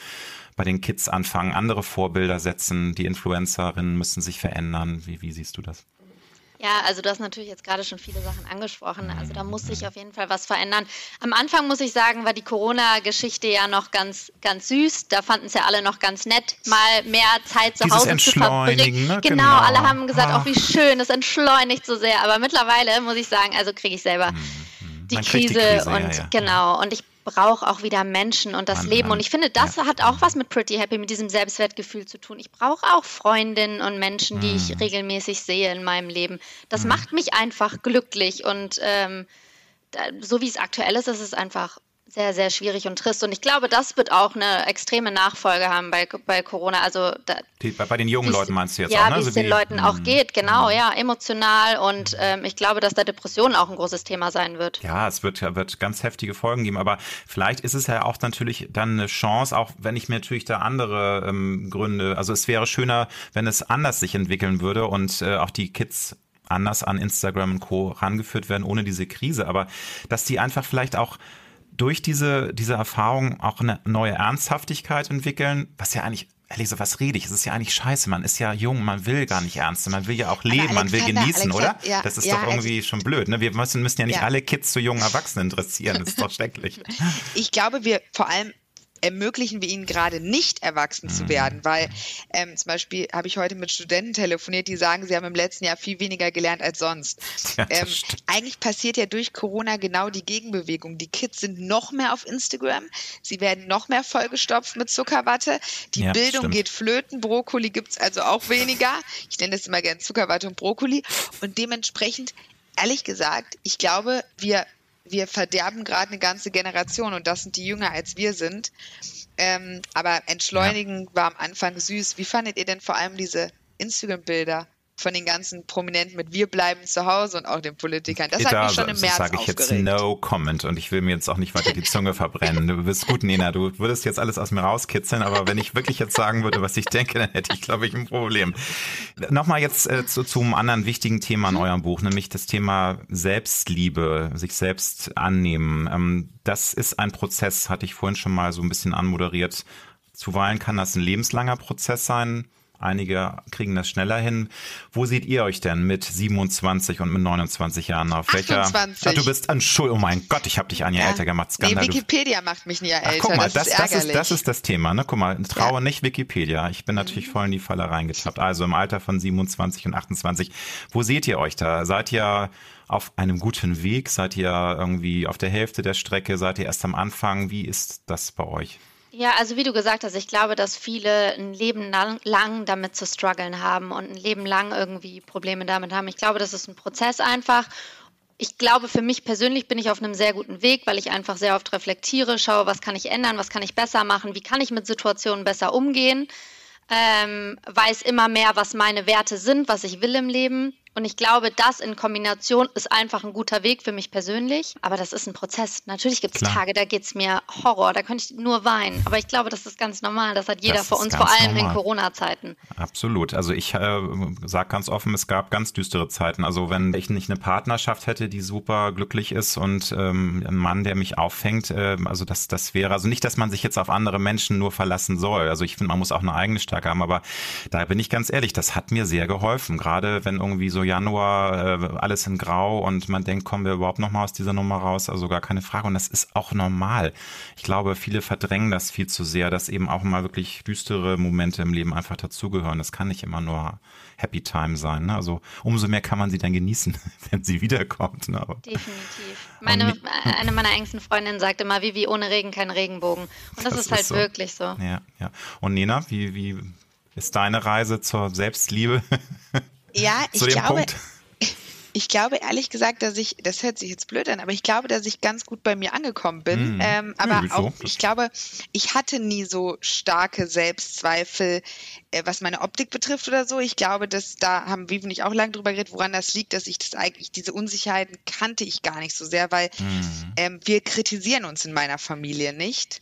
[SPEAKER 2] bei den Kids anfangen, andere Vorbilder setzen, die Influencerinnen müssen sich verändern. Wie, wie siehst du das?
[SPEAKER 3] Ja, also du hast natürlich jetzt gerade schon viele Sachen angesprochen. Also da muss sich auf jeden Fall was verändern. Am Anfang muss ich sagen, war die Corona-Geschichte ja noch ganz, ganz süß. Da fanden es ja alle noch ganz nett, mal mehr Zeit zu Dieses Hause zu verbringen.
[SPEAKER 2] Ne?
[SPEAKER 3] Genau, genau, alle haben gesagt, auch oh, wie schön, es entschleunigt so sehr. Aber mittlerweile muss ich sagen, also kriege ich selber. Mhm die Krise, die Krise, und ja, ja. genau. Und ich brauche auch wieder Menschen und das Mann, Leben. Und ich finde, das ja. hat auch was mit Pretty Happy, mit diesem Selbstwertgefühl zu tun. Ich brauche auch Freundinnen und Menschen, die mm. ich regelmäßig sehe in meinem Leben. Das mm. macht mich einfach glücklich und ähm, so wie es aktuell ist, ist es einfach sehr, sehr schwierig und trist. Und ich glaube, das wird auch eine extreme Nachfolge haben bei, bei Corona. Also da,
[SPEAKER 2] die, bei, bei, den jungen Leuten meinst du jetzt
[SPEAKER 3] ja,
[SPEAKER 2] auch,
[SPEAKER 3] ne? wie es also den Leuten auch hm. geht, genau, hm. ja, emotional. Und ähm, ich glaube, dass da Depressionen auch ein großes Thema sein wird.
[SPEAKER 2] Ja, es wird, wird ganz heftige Folgen geben. Aber vielleicht ist es ja auch natürlich dann eine Chance, auch wenn ich mir natürlich da andere ähm, Gründe, also es wäre schöner, wenn es anders sich entwickeln würde und äh, auch die Kids anders an Instagram und Co. rangeführt werden ohne diese Krise. Aber dass die einfach vielleicht auch durch diese, diese Erfahrung auch eine neue Ernsthaftigkeit entwickeln, was ja eigentlich Ehrlich so, was rede ich? Es ist ja eigentlich scheiße. Man ist ja jung, man will gar nicht ernst. Man will ja auch leben, man will genießen, oder? Ja, das ist ja, doch irgendwie schon blöd. Ne? Wir müssen, müssen ja nicht ja. alle Kids zu jungen Erwachsenen interessieren. Das ist doch schrecklich.
[SPEAKER 4] Ich glaube, wir vor allem ermöglichen wir ihnen gerade nicht erwachsen zu werden, weil ähm, zum Beispiel habe ich heute mit Studenten telefoniert, die sagen, sie haben im letzten Jahr viel weniger gelernt als sonst. Ja, ähm, eigentlich passiert ja durch Corona genau die Gegenbewegung. Die Kids sind noch mehr auf Instagram, sie werden noch mehr vollgestopft mit Zuckerwatte, die ja, Bildung stimmt. geht flöten, Brokkoli gibt es also auch weniger. Ich nenne das immer gern Zuckerwatte und Brokkoli und dementsprechend ehrlich gesagt, ich glaube, wir wir verderben gerade eine ganze Generation und das sind die jünger als wir sind. Ähm, aber entschleunigen ja. war am Anfang süß. Wie fandet ihr denn vor allem diese Instagram-Bilder? Von den ganzen Prominenten mit Wir bleiben zu Hause und auch den Politikern. Das da, hat mich schon im März
[SPEAKER 2] sage ich jetzt no comment und ich will mir jetzt auch nicht weiter die Zunge verbrennen. Du bist gut, Nena, du würdest jetzt alles aus mir rauskitzeln, aber wenn ich wirklich jetzt sagen würde, was ich denke, dann hätte ich, glaube ich, ein Problem. Nochmal jetzt äh, zu, zum anderen wichtigen Thema in eurem Buch, nämlich das Thema Selbstliebe, sich selbst annehmen. Ähm, das ist ein Prozess, hatte ich vorhin schon mal so ein bisschen anmoderiert. Zuweilen kann das ein lebenslanger Prozess sein Einige kriegen das schneller hin. Wo seht ihr euch denn mit 27 und mit 29 Jahren auf?
[SPEAKER 4] 28.
[SPEAKER 2] Welcher? Ah, du bist Entschuldigung, oh mein Gott, ich habe dich ein Jahr ja. älter gemacht.
[SPEAKER 4] Skandal. Nee, Wikipedia macht mich nie älter. Ach,
[SPEAKER 2] guck mal,
[SPEAKER 4] das, das,
[SPEAKER 2] ist das, ist, das ist das Thema. Ne? Guck mal, traue ja. nicht Wikipedia. Ich bin natürlich mhm. voll in die Falle reingetappt. Also im Alter von 27 und 28. Wo seht ihr euch da? Seid ihr auf einem guten Weg? Seid ihr irgendwie auf der Hälfte der Strecke? Seid ihr erst am Anfang? Wie ist das bei euch?
[SPEAKER 3] Ja, also wie du gesagt hast, ich glaube, dass viele ein Leben lang, damit zu strugglen haben und ein Leben lang irgendwie Probleme damit haben. Ich glaube, das ist ein Prozess einfach. Ich glaube, für mich persönlich bin ich auf einem sehr guten Weg, weil ich einfach sehr oft reflektiere, schaue, was kann ich ändern, was kann ich besser machen, wie kann ich mit Situationen besser umgehen, ähm, weiß immer mehr, was meine Werte sind, was ich will im Leben und ich glaube, das in Kombination ist einfach ein guter Weg für mich persönlich. Aber das ist ein Prozess. Natürlich gibt es Tage, da geht es mir Horror, da könnte ich nur weinen. Aber ich glaube, das ist ganz normal. Das hat jeder vor uns, vor allem normal. in Corona-Zeiten.
[SPEAKER 2] Absolut. Also ich äh, sage ganz offen, es gab ganz düstere Zeiten. Also wenn ich nicht eine Partnerschaft hätte, die super glücklich ist und ähm, ein Mann, der mich auffängt, äh, also das, das wäre, also nicht, dass man sich jetzt auf andere Menschen nur verlassen soll. Also ich finde, man muss auch eine eigene Stärke haben. Aber da bin ich ganz ehrlich, das hat mir sehr geholfen. Gerade wenn irgendwie so Januar äh, alles in Grau und man denkt, kommen wir überhaupt noch mal aus dieser Nummer raus? Also gar keine Frage. Und das ist auch normal. Ich glaube, viele verdrängen das viel zu sehr, dass eben auch mal wirklich düstere Momente im Leben einfach dazugehören. Das kann nicht immer nur Happy Time sein. Ne? Also umso mehr kann man sie dann genießen, wenn sie wiederkommt. Ne?
[SPEAKER 3] Definitiv. Meine, eine meiner engsten Freundinnen sagt immer, wie, wie ohne Regen kein Regenbogen. Und das, das ist halt ist so. wirklich so.
[SPEAKER 2] Ja, ja. Und Nena, wie, wie ist deine Reise zur Selbstliebe?
[SPEAKER 4] Ja, ich glaube, Punkt? ich glaube ehrlich gesagt, dass ich, das hört sich jetzt blöd an, aber ich glaube, dass ich ganz gut bei mir angekommen bin. Mm. Ähm, aber ja, auch, ich glaube, ich hatte nie so starke Selbstzweifel, äh, was meine Optik betrifft oder so. Ich glaube, dass da haben Vivi und ich auch lange drüber geredet, woran das liegt, dass ich das eigentlich, diese Unsicherheiten kannte ich gar nicht so sehr, weil mm. ähm, wir kritisieren uns in meiner Familie nicht.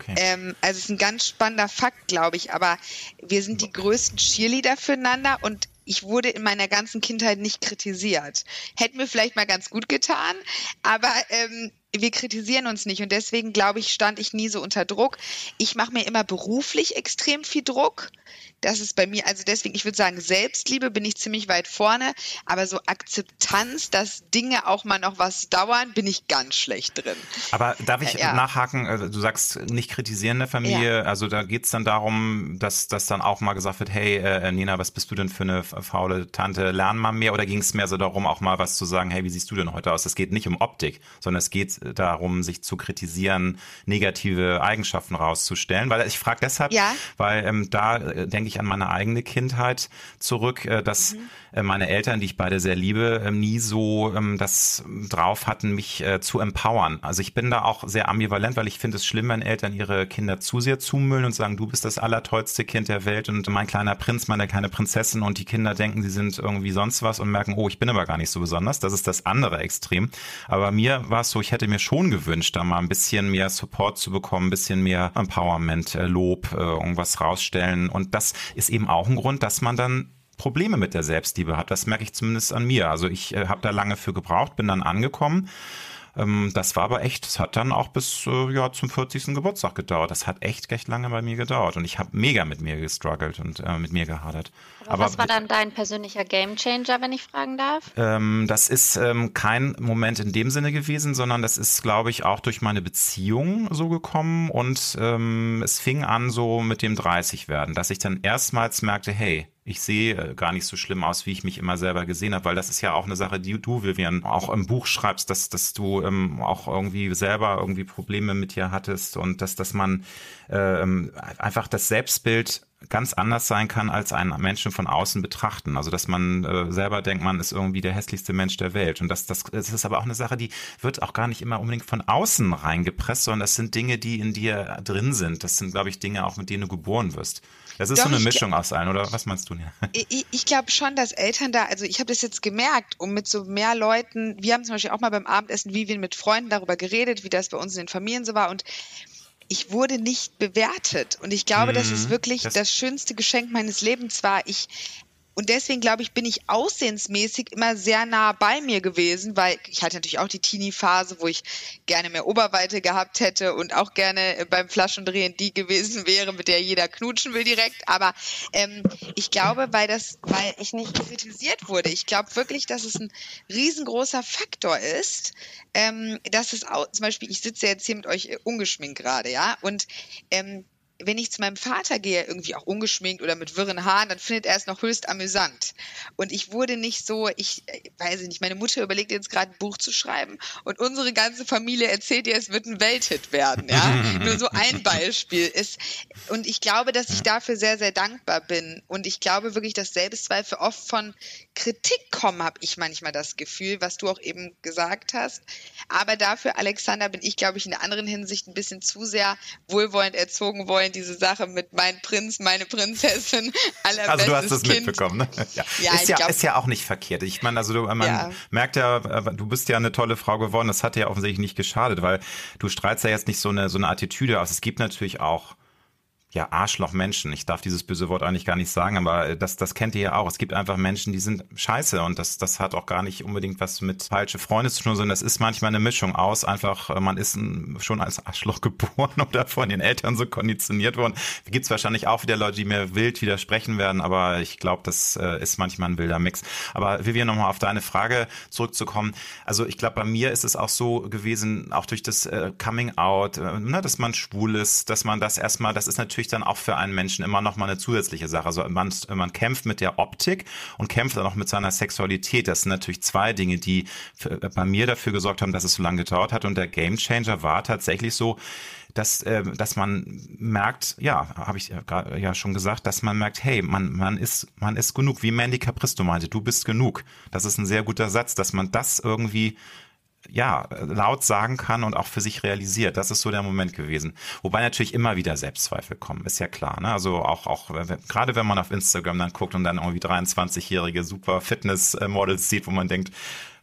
[SPEAKER 4] Okay. Ähm, also es ist ein ganz spannender Fakt, glaube ich, aber wir sind die größten Cheerleader füreinander und ich wurde in meiner ganzen Kindheit nicht kritisiert. Hätte mir vielleicht mal ganz gut getan, aber ähm, wir kritisieren uns nicht und deswegen glaube ich, stand ich nie so unter Druck. Ich mache mir immer beruflich extrem viel Druck. Das ist bei mir, also deswegen, ich würde sagen, Selbstliebe bin ich ziemlich weit vorne, aber so Akzeptanz, dass Dinge auch mal noch was dauern, bin ich ganz schlecht drin.
[SPEAKER 2] Aber darf ich ja. nachhaken, also du sagst nicht kritisieren der Familie, ja. also da geht es dann darum, dass, dass dann auch mal gesagt wird, hey äh, Nina, was bist du denn für eine faule Tante, lern mal mehr oder ging es mehr so darum, auch mal was zu sagen, hey, wie siehst du denn heute aus? Es geht nicht um Optik, sondern es geht darum, sich zu kritisieren, negative Eigenschaften rauszustellen, weil ich frage deshalb, ja. weil ähm, da äh, denke ich an meine eigene Kindheit zurück, äh, dass mhm. äh, meine Eltern, die ich beide sehr liebe, äh, nie so ähm, das drauf hatten, mich äh, zu empowern. Also ich bin da auch sehr ambivalent, weil ich finde es schlimm, wenn Eltern ihre Kinder zu sehr zumüllen und sagen, du bist das allertollste Kind der Welt und mein kleiner Prinz, meine kleine Prinzessin und die Kinder denken, sie sind irgendwie sonst was und merken, oh, ich bin aber gar nicht so besonders. Das ist das andere Extrem. Aber mir war es so, ich hätte mir schon gewünscht, da mal ein bisschen mehr Support zu bekommen, ein bisschen mehr Empowerment, äh, Lob, äh, irgendwas rausstellen. Und das ist eben auch ein Grund, dass man dann Probleme mit der Selbstliebe hat. Das merke ich zumindest an mir. Also ich äh, habe da lange für gebraucht, bin dann angekommen ähm, das war aber echt, es hat dann auch bis äh, ja, zum 40. Geburtstag gedauert. Das hat echt, echt lange bei mir gedauert und ich habe mega mit mir gestruggelt und äh, mit mir gehadert.
[SPEAKER 3] Aber, aber was war dann dein persönlicher Gamechanger, wenn ich fragen darf?
[SPEAKER 2] Ähm, das ist ähm, kein Moment in dem Sinne gewesen, sondern das ist, glaube ich, auch durch meine Beziehung so gekommen und ähm, es fing an so mit dem 30 werden, dass ich dann erstmals merkte, hey, ich sehe äh, gar nicht so schlimm aus, wie ich mich immer selber gesehen habe, weil das ist ja auch eine Sache, die du, Vivian, auch im Buch schreibst, dass, dass du ähm, auch irgendwie selber irgendwie Probleme mit dir hattest und dass, dass man ähm, einfach das Selbstbild ganz anders sein kann, als einen Menschen von außen betrachten. Also dass man äh, selber denkt, man ist irgendwie der hässlichste Mensch der Welt. Und das, das, das ist aber auch eine Sache, die wird auch gar nicht immer unbedingt von außen reingepresst, sondern das sind Dinge, die in dir drin sind. Das sind, glaube ich, Dinge auch, mit denen du geboren wirst. Das ist Doch, so eine Mischung aus allen, oder was meinst du?
[SPEAKER 4] Ich, ich glaube schon, dass Eltern da, also ich habe das jetzt gemerkt, um mit so mehr Leuten, wir haben zum Beispiel auch mal beim Abendessen wie wir mit Freunden darüber geredet, wie das bei uns in den Familien so war und ich wurde nicht bewertet. Und ich glaube, mhm, dass es wirklich das, das, schönste Geschenk meines Lebens war. Ich und deswegen, glaube ich, bin ich aussehensmäßig immer sehr nah bei mir gewesen, weil ich hatte natürlich auch die Teenie-Phase, wo ich gerne mehr Oberweite gehabt hätte und auch gerne äh, beim Flaschendrehen die gewesen wäre, mit der jeder knutschen will direkt. Aber ähm, ich glaube, weil das, weil ich nicht kritisiert wurde, ich glaube wirklich, dass es ein riesengroßer Faktor ist, ähm, dass es auch, zum Beispiel, ich sitze jetzt hier mit euch ungeschminkt gerade, ja, und ähm, wenn ich zu meinem Vater gehe, irgendwie auch ungeschminkt oder mit wirren Haaren, dann findet er es noch höchst amüsant. Und ich wurde nicht so, ich weiß nicht, meine Mutter überlegt jetzt gerade ein Buch zu schreiben und unsere ganze Familie erzählt ihr, es wird ein Welthit werden, ja. Nur so ein Beispiel ist. Und ich glaube, dass ich dafür sehr, sehr dankbar bin. Und ich glaube wirklich, dass Selbstzweifel oft von Kritik kommen, habe ich manchmal das Gefühl, was du auch eben gesagt hast. Aber dafür, Alexander, bin ich, glaube ich, in der anderen Hinsicht ein bisschen zu sehr wohlwollend erzogen worden, diese Sache mit mein Prinz, meine Prinzessin, allerbestes
[SPEAKER 2] Also du hast
[SPEAKER 4] das
[SPEAKER 2] kind. mitbekommen, ne? Ja. ja ist, ja, glaub, ist ja auch nicht verkehrt. Ich meine, also du, man ja. merkt ja, äh, du bist ja eine tolle Frau geworden. Das hat dir ja offensichtlich nicht geschadet, weil du strahlst ja jetzt nicht so eine, so eine Attitüde aus. Es gibt natürlich auch ja, Arschlochmenschen. Ich darf dieses böse Wort eigentlich gar nicht sagen, aber das, das kennt ihr ja auch. Es gibt einfach Menschen, die sind scheiße und das, das hat auch gar nicht unbedingt was mit falsche Freunde zu tun, sondern das ist manchmal eine Mischung aus. Einfach, äh, man ist schon als Arschloch geboren oder von den Eltern so konditioniert worden. Gibt es wahrscheinlich auch wieder Leute, die mir wild widersprechen werden, aber ich glaube, das äh, ist manchmal ein wilder Mix. Aber Vivian, nochmal auf deine Frage zurückzukommen. Also ich glaube, bei mir ist es auch so gewesen, auch durch das äh, Coming Out, dass man schwul ist, dass man das erstmal, das ist natürlich natürlich dann auch für einen Menschen immer noch mal eine zusätzliche Sache. Also man, man kämpft mit der Optik und kämpft dann auch mit seiner Sexualität. Das sind natürlich zwei Dinge, die für, bei mir dafür gesorgt haben, dass es so lange gedauert hat. Und der Gamechanger war tatsächlich so, dass, äh, dass man merkt, ja, habe ich ja schon gesagt, dass man merkt, hey, man, man ist, man ist genug, wie Mandy Capristo meinte, du bist genug. Das ist ein sehr guter Satz, dass man das irgendwie ja, laut sagen kann und auch für sich realisiert. Das ist so der Moment gewesen. Wobei natürlich immer wieder Selbstzweifel kommen, ist ja klar. Ne? Also auch, auch gerade wenn man auf Instagram dann guckt und dann irgendwie 23-jährige super Fitness-Models sieht, wo man denkt,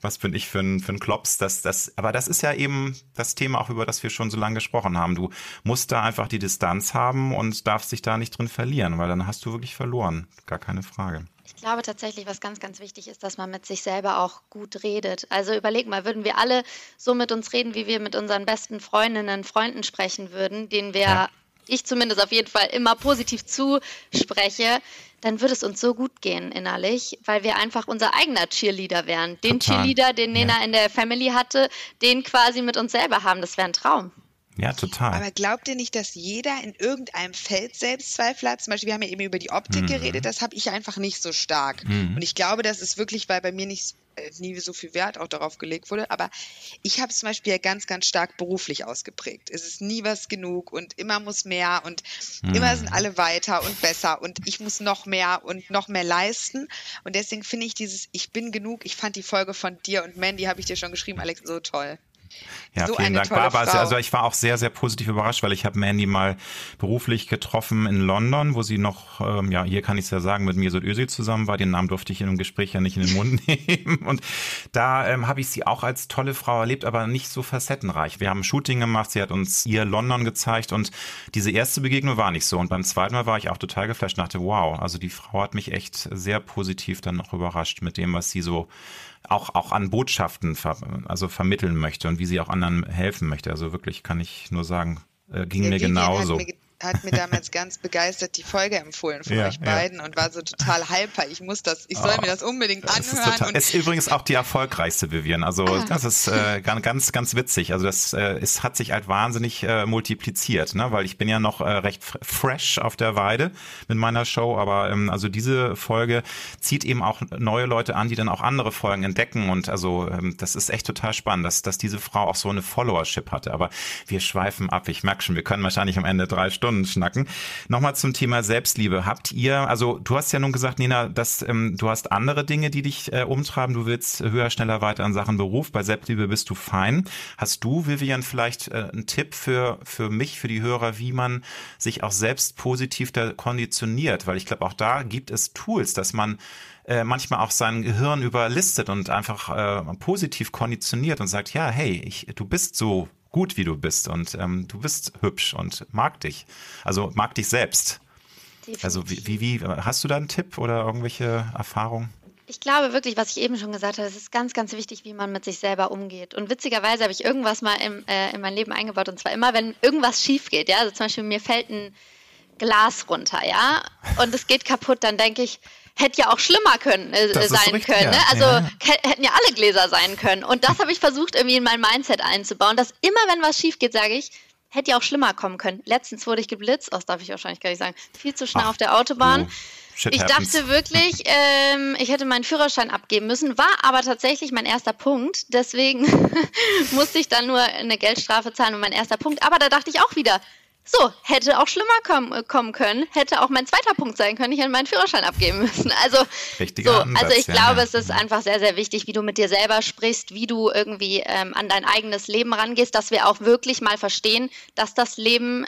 [SPEAKER 2] was bin ich für ein, für ein Klops. Das, das, aber das ist ja eben das Thema, auch über das wir schon so lange gesprochen haben. Du musst da einfach die Distanz haben und darfst dich da nicht drin verlieren, weil dann hast du wirklich verloren. Gar keine Frage.
[SPEAKER 3] Ich glaube tatsächlich, was ganz, ganz wichtig ist, dass man mit sich selber auch gut redet. Also überleg mal, würden wir alle so mit uns reden, wie wir mit unseren besten Freundinnen, Freunden sprechen würden, denen wir, ja. ich zumindest auf jeden Fall, immer positiv zuspreche, dann würde es uns so gut gehen innerlich, weil wir einfach unser eigener Cheerleader wären. Den Total. Cheerleader, den Nena ja. in der Family hatte, den quasi mit uns selber haben. Das wäre ein Traum.
[SPEAKER 2] Ja, total.
[SPEAKER 4] Aber glaubt ihr nicht, dass jeder in irgendeinem Feld Selbstzweifel hat? Zum Beispiel, wir haben ja eben über die Optik mhm. geredet, das habe ich einfach nicht so stark. Mhm. Und ich glaube, das ist wirklich, weil bei mir nicht äh, nie so viel Wert auch darauf gelegt wurde. Aber ich habe zum Beispiel ja ganz, ganz stark beruflich ausgeprägt. Es ist nie was genug und immer muss mehr und mhm. immer sind alle weiter und besser und ich muss noch mehr und noch mehr leisten. Und deswegen finde ich dieses Ich bin genug. Ich fand die Folge von dir und Mandy, habe ich dir schon geschrieben, Alex, so toll.
[SPEAKER 2] Ja, so vielen Dank, Barbara. Frau. Also ich war auch sehr, sehr positiv überrascht, weil ich habe Mandy mal beruflich getroffen in London, wo sie noch, ähm, ja, hier kann ich es ja sagen, mit Mesut Özil zusammen war. Den Namen durfte ich in einem Gespräch ja nicht in den Mund nehmen. Und da ähm, habe ich sie auch als tolle Frau erlebt, aber nicht so facettenreich. Wir haben ein Shooting gemacht, sie hat uns ihr London gezeigt und diese erste Begegnung war nicht so. Und beim zweiten Mal war ich auch total geflasht und dachte, wow, also die Frau hat mich echt sehr positiv dann noch überrascht mit dem, was sie so auch, auch an Botschaften ver, also vermitteln möchte und wie sie auch anderen helfen möchte. Also wirklich kann ich nur sagen, äh, ging Der mir genauso.
[SPEAKER 4] Mir hat mir damals ganz begeistert die Folge empfohlen von ja, euch beiden ja. und war so total hyper. Ich muss das, ich soll oh, mir das unbedingt anhören.
[SPEAKER 2] Es ist, total, ist, übrigens auch die erfolgreichste Vivian. Also ah. das ist äh, ganz, ganz witzig. Also das äh, es hat sich halt wahnsinnig äh, multipliziert, ne? weil ich bin ja noch äh, recht fresh auf der Weide mit meiner Show, aber ähm, also diese Folge zieht eben auch neue Leute an, die dann auch andere Folgen entdecken und also ähm, das ist echt total spannend, dass, dass diese Frau auch so eine Followership hatte. Aber wir schweifen ab. Ich merke schon, wir können wahrscheinlich am Ende drei Stunden Stunden schnacken. Nochmal zum Thema Selbstliebe. Habt ihr, also du hast ja nun gesagt, Nina, dass ähm, du hast andere Dinge, die dich äh, umtreiben. Du willst höher, schneller, weiter an Sachen Beruf. Bei Selbstliebe bist du fein. Hast du, Vivian, vielleicht äh, einen Tipp für, für mich, für die Hörer, wie man sich auch selbst positiv da konditioniert? Weil ich glaube, auch da gibt es Tools, dass man äh, manchmal auch sein Gehirn überlistet und einfach äh, positiv konditioniert und sagt, ja, hey, ich, du bist so gut, wie du bist und ähm, du bist hübsch und mag dich. Also mag dich selbst. Definitiv. Also wie, wie, wie, hast du da einen Tipp oder irgendwelche Erfahrungen?
[SPEAKER 3] Ich glaube wirklich, was ich eben schon gesagt habe, es ist ganz, ganz wichtig, wie man mit sich selber umgeht. Und witzigerweise habe ich irgendwas mal im, äh, in mein Leben eingebaut und zwar immer, wenn irgendwas schief geht, ja, also zum Beispiel mir fällt ein Glas runter, ja, und es geht kaputt, dann denke ich, hätte ja auch schlimmer können, äh, sein richtig, können. Ne? Also ja. hätten ja alle Gläser sein können. Und das habe ich versucht, irgendwie in mein Mindset einzubauen, dass immer, wenn was schief geht, sage ich, hätte ja auch schlimmer kommen können. Letztens wurde ich geblitzt, das darf ich wahrscheinlich gar nicht sagen, viel zu schnell Ach, auf der Autobahn. Oh, ich happens. dachte wirklich, ähm, ich hätte meinen Führerschein abgeben müssen, war aber tatsächlich mein erster Punkt. Deswegen musste ich dann nur eine Geldstrafe zahlen und mein erster Punkt. Aber da dachte ich auch wieder, so, hätte auch schlimmer kommen, äh, kommen können, hätte auch mein zweiter Punkt sein können, ich hätte meinen Führerschein abgeben müssen. Also, so, Ansatz, also ich ja, glaube, ja. es ist einfach sehr, sehr wichtig, wie du mit dir selber sprichst, wie du irgendwie ähm, an dein eigenes Leben rangehst, dass wir auch wirklich mal verstehen, dass das Leben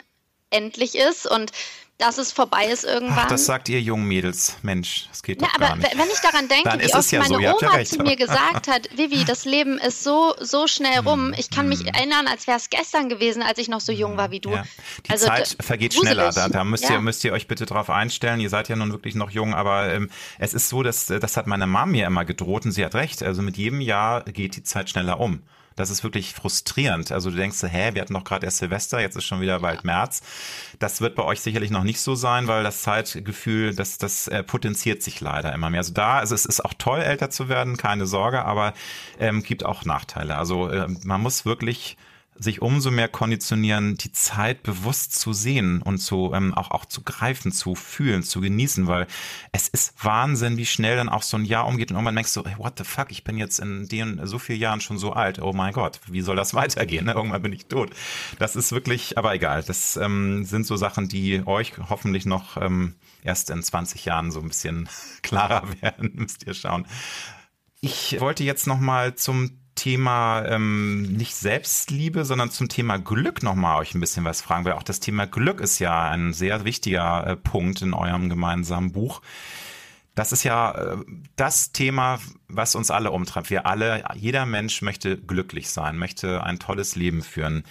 [SPEAKER 3] endlich ist und dass es vorbei ist irgendwann. Ach,
[SPEAKER 2] das sagt ihr jungen Mädels. Mensch, das geht ja, doch aber gar nicht.
[SPEAKER 3] wenn ich daran denke, wie oft ja meine so. Oma zu mir gesagt hat, Vivi, das Leben ist so, so schnell rum. Ich kann mich hm. erinnern, als wäre es gestern gewesen, als ich noch so jung war wie du. Ja.
[SPEAKER 2] Die also, Zeit vergeht schneller. Da, da müsst, ihr, müsst ihr euch bitte drauf einstellen. Ihr seid ja nun wirklich noch jung, aber ähm, es ist so, dass das hat meine Mom mir immer gedroht und sie hat recht. Also mit jedem Jahr geht die Zeit schneller um. Das ist wirklich frustrierend. Also du denkst, hä, wir hatten doch gerade erst Silvester, jetzt ist schon wieder bald März. Das wird bei euch sicherlich noch nicht so sein, weil das Zeitgefühl, das, das äh, potenziert sich leider immer mehr. Also da, also es ist auch toll, älter zu werden, keine Sorge, aber ähm, gibt auch Nachteile. Also äh, man muss wirklich sich umso mehr konditionieren, die Zeit bewusst zu sehen und zu ähm, auch auch zu greifen, zu fühlen, zu genießen, weil es ist Wahnsinn, wie schnell dann auch so ein Jahr umgeht und irgendwann denkst du, hey, what the fuck, ich bin jetzt in den so vielen Jahren schon so alt, oh mein Gott, wie soll das weitergehen? Ne? Irgendwann bin ich tot. Das ist wirklich, aber egal, das ähm, sind so Sachen, die euch hoffentlich noch ähm, erst in 20 Jahren so ein bisschen klarer werden, müsst ihr schauen. Ich wollte jetzt noch mal zum Thema ähm, nicht Selbstliebe, sondern zum Thema Glück nochmal euch ein bisschen was fragen, weil auch das Thema Glück ist ja ein sehr wichtiger äh, Punkt in eurem gemeinsamen Buch. Das ist ja äh, das Thema, was uns alle umtreibt. Wir alle, jeder Mensch möchte glücklich sein, möchte ein tolles Leben führen.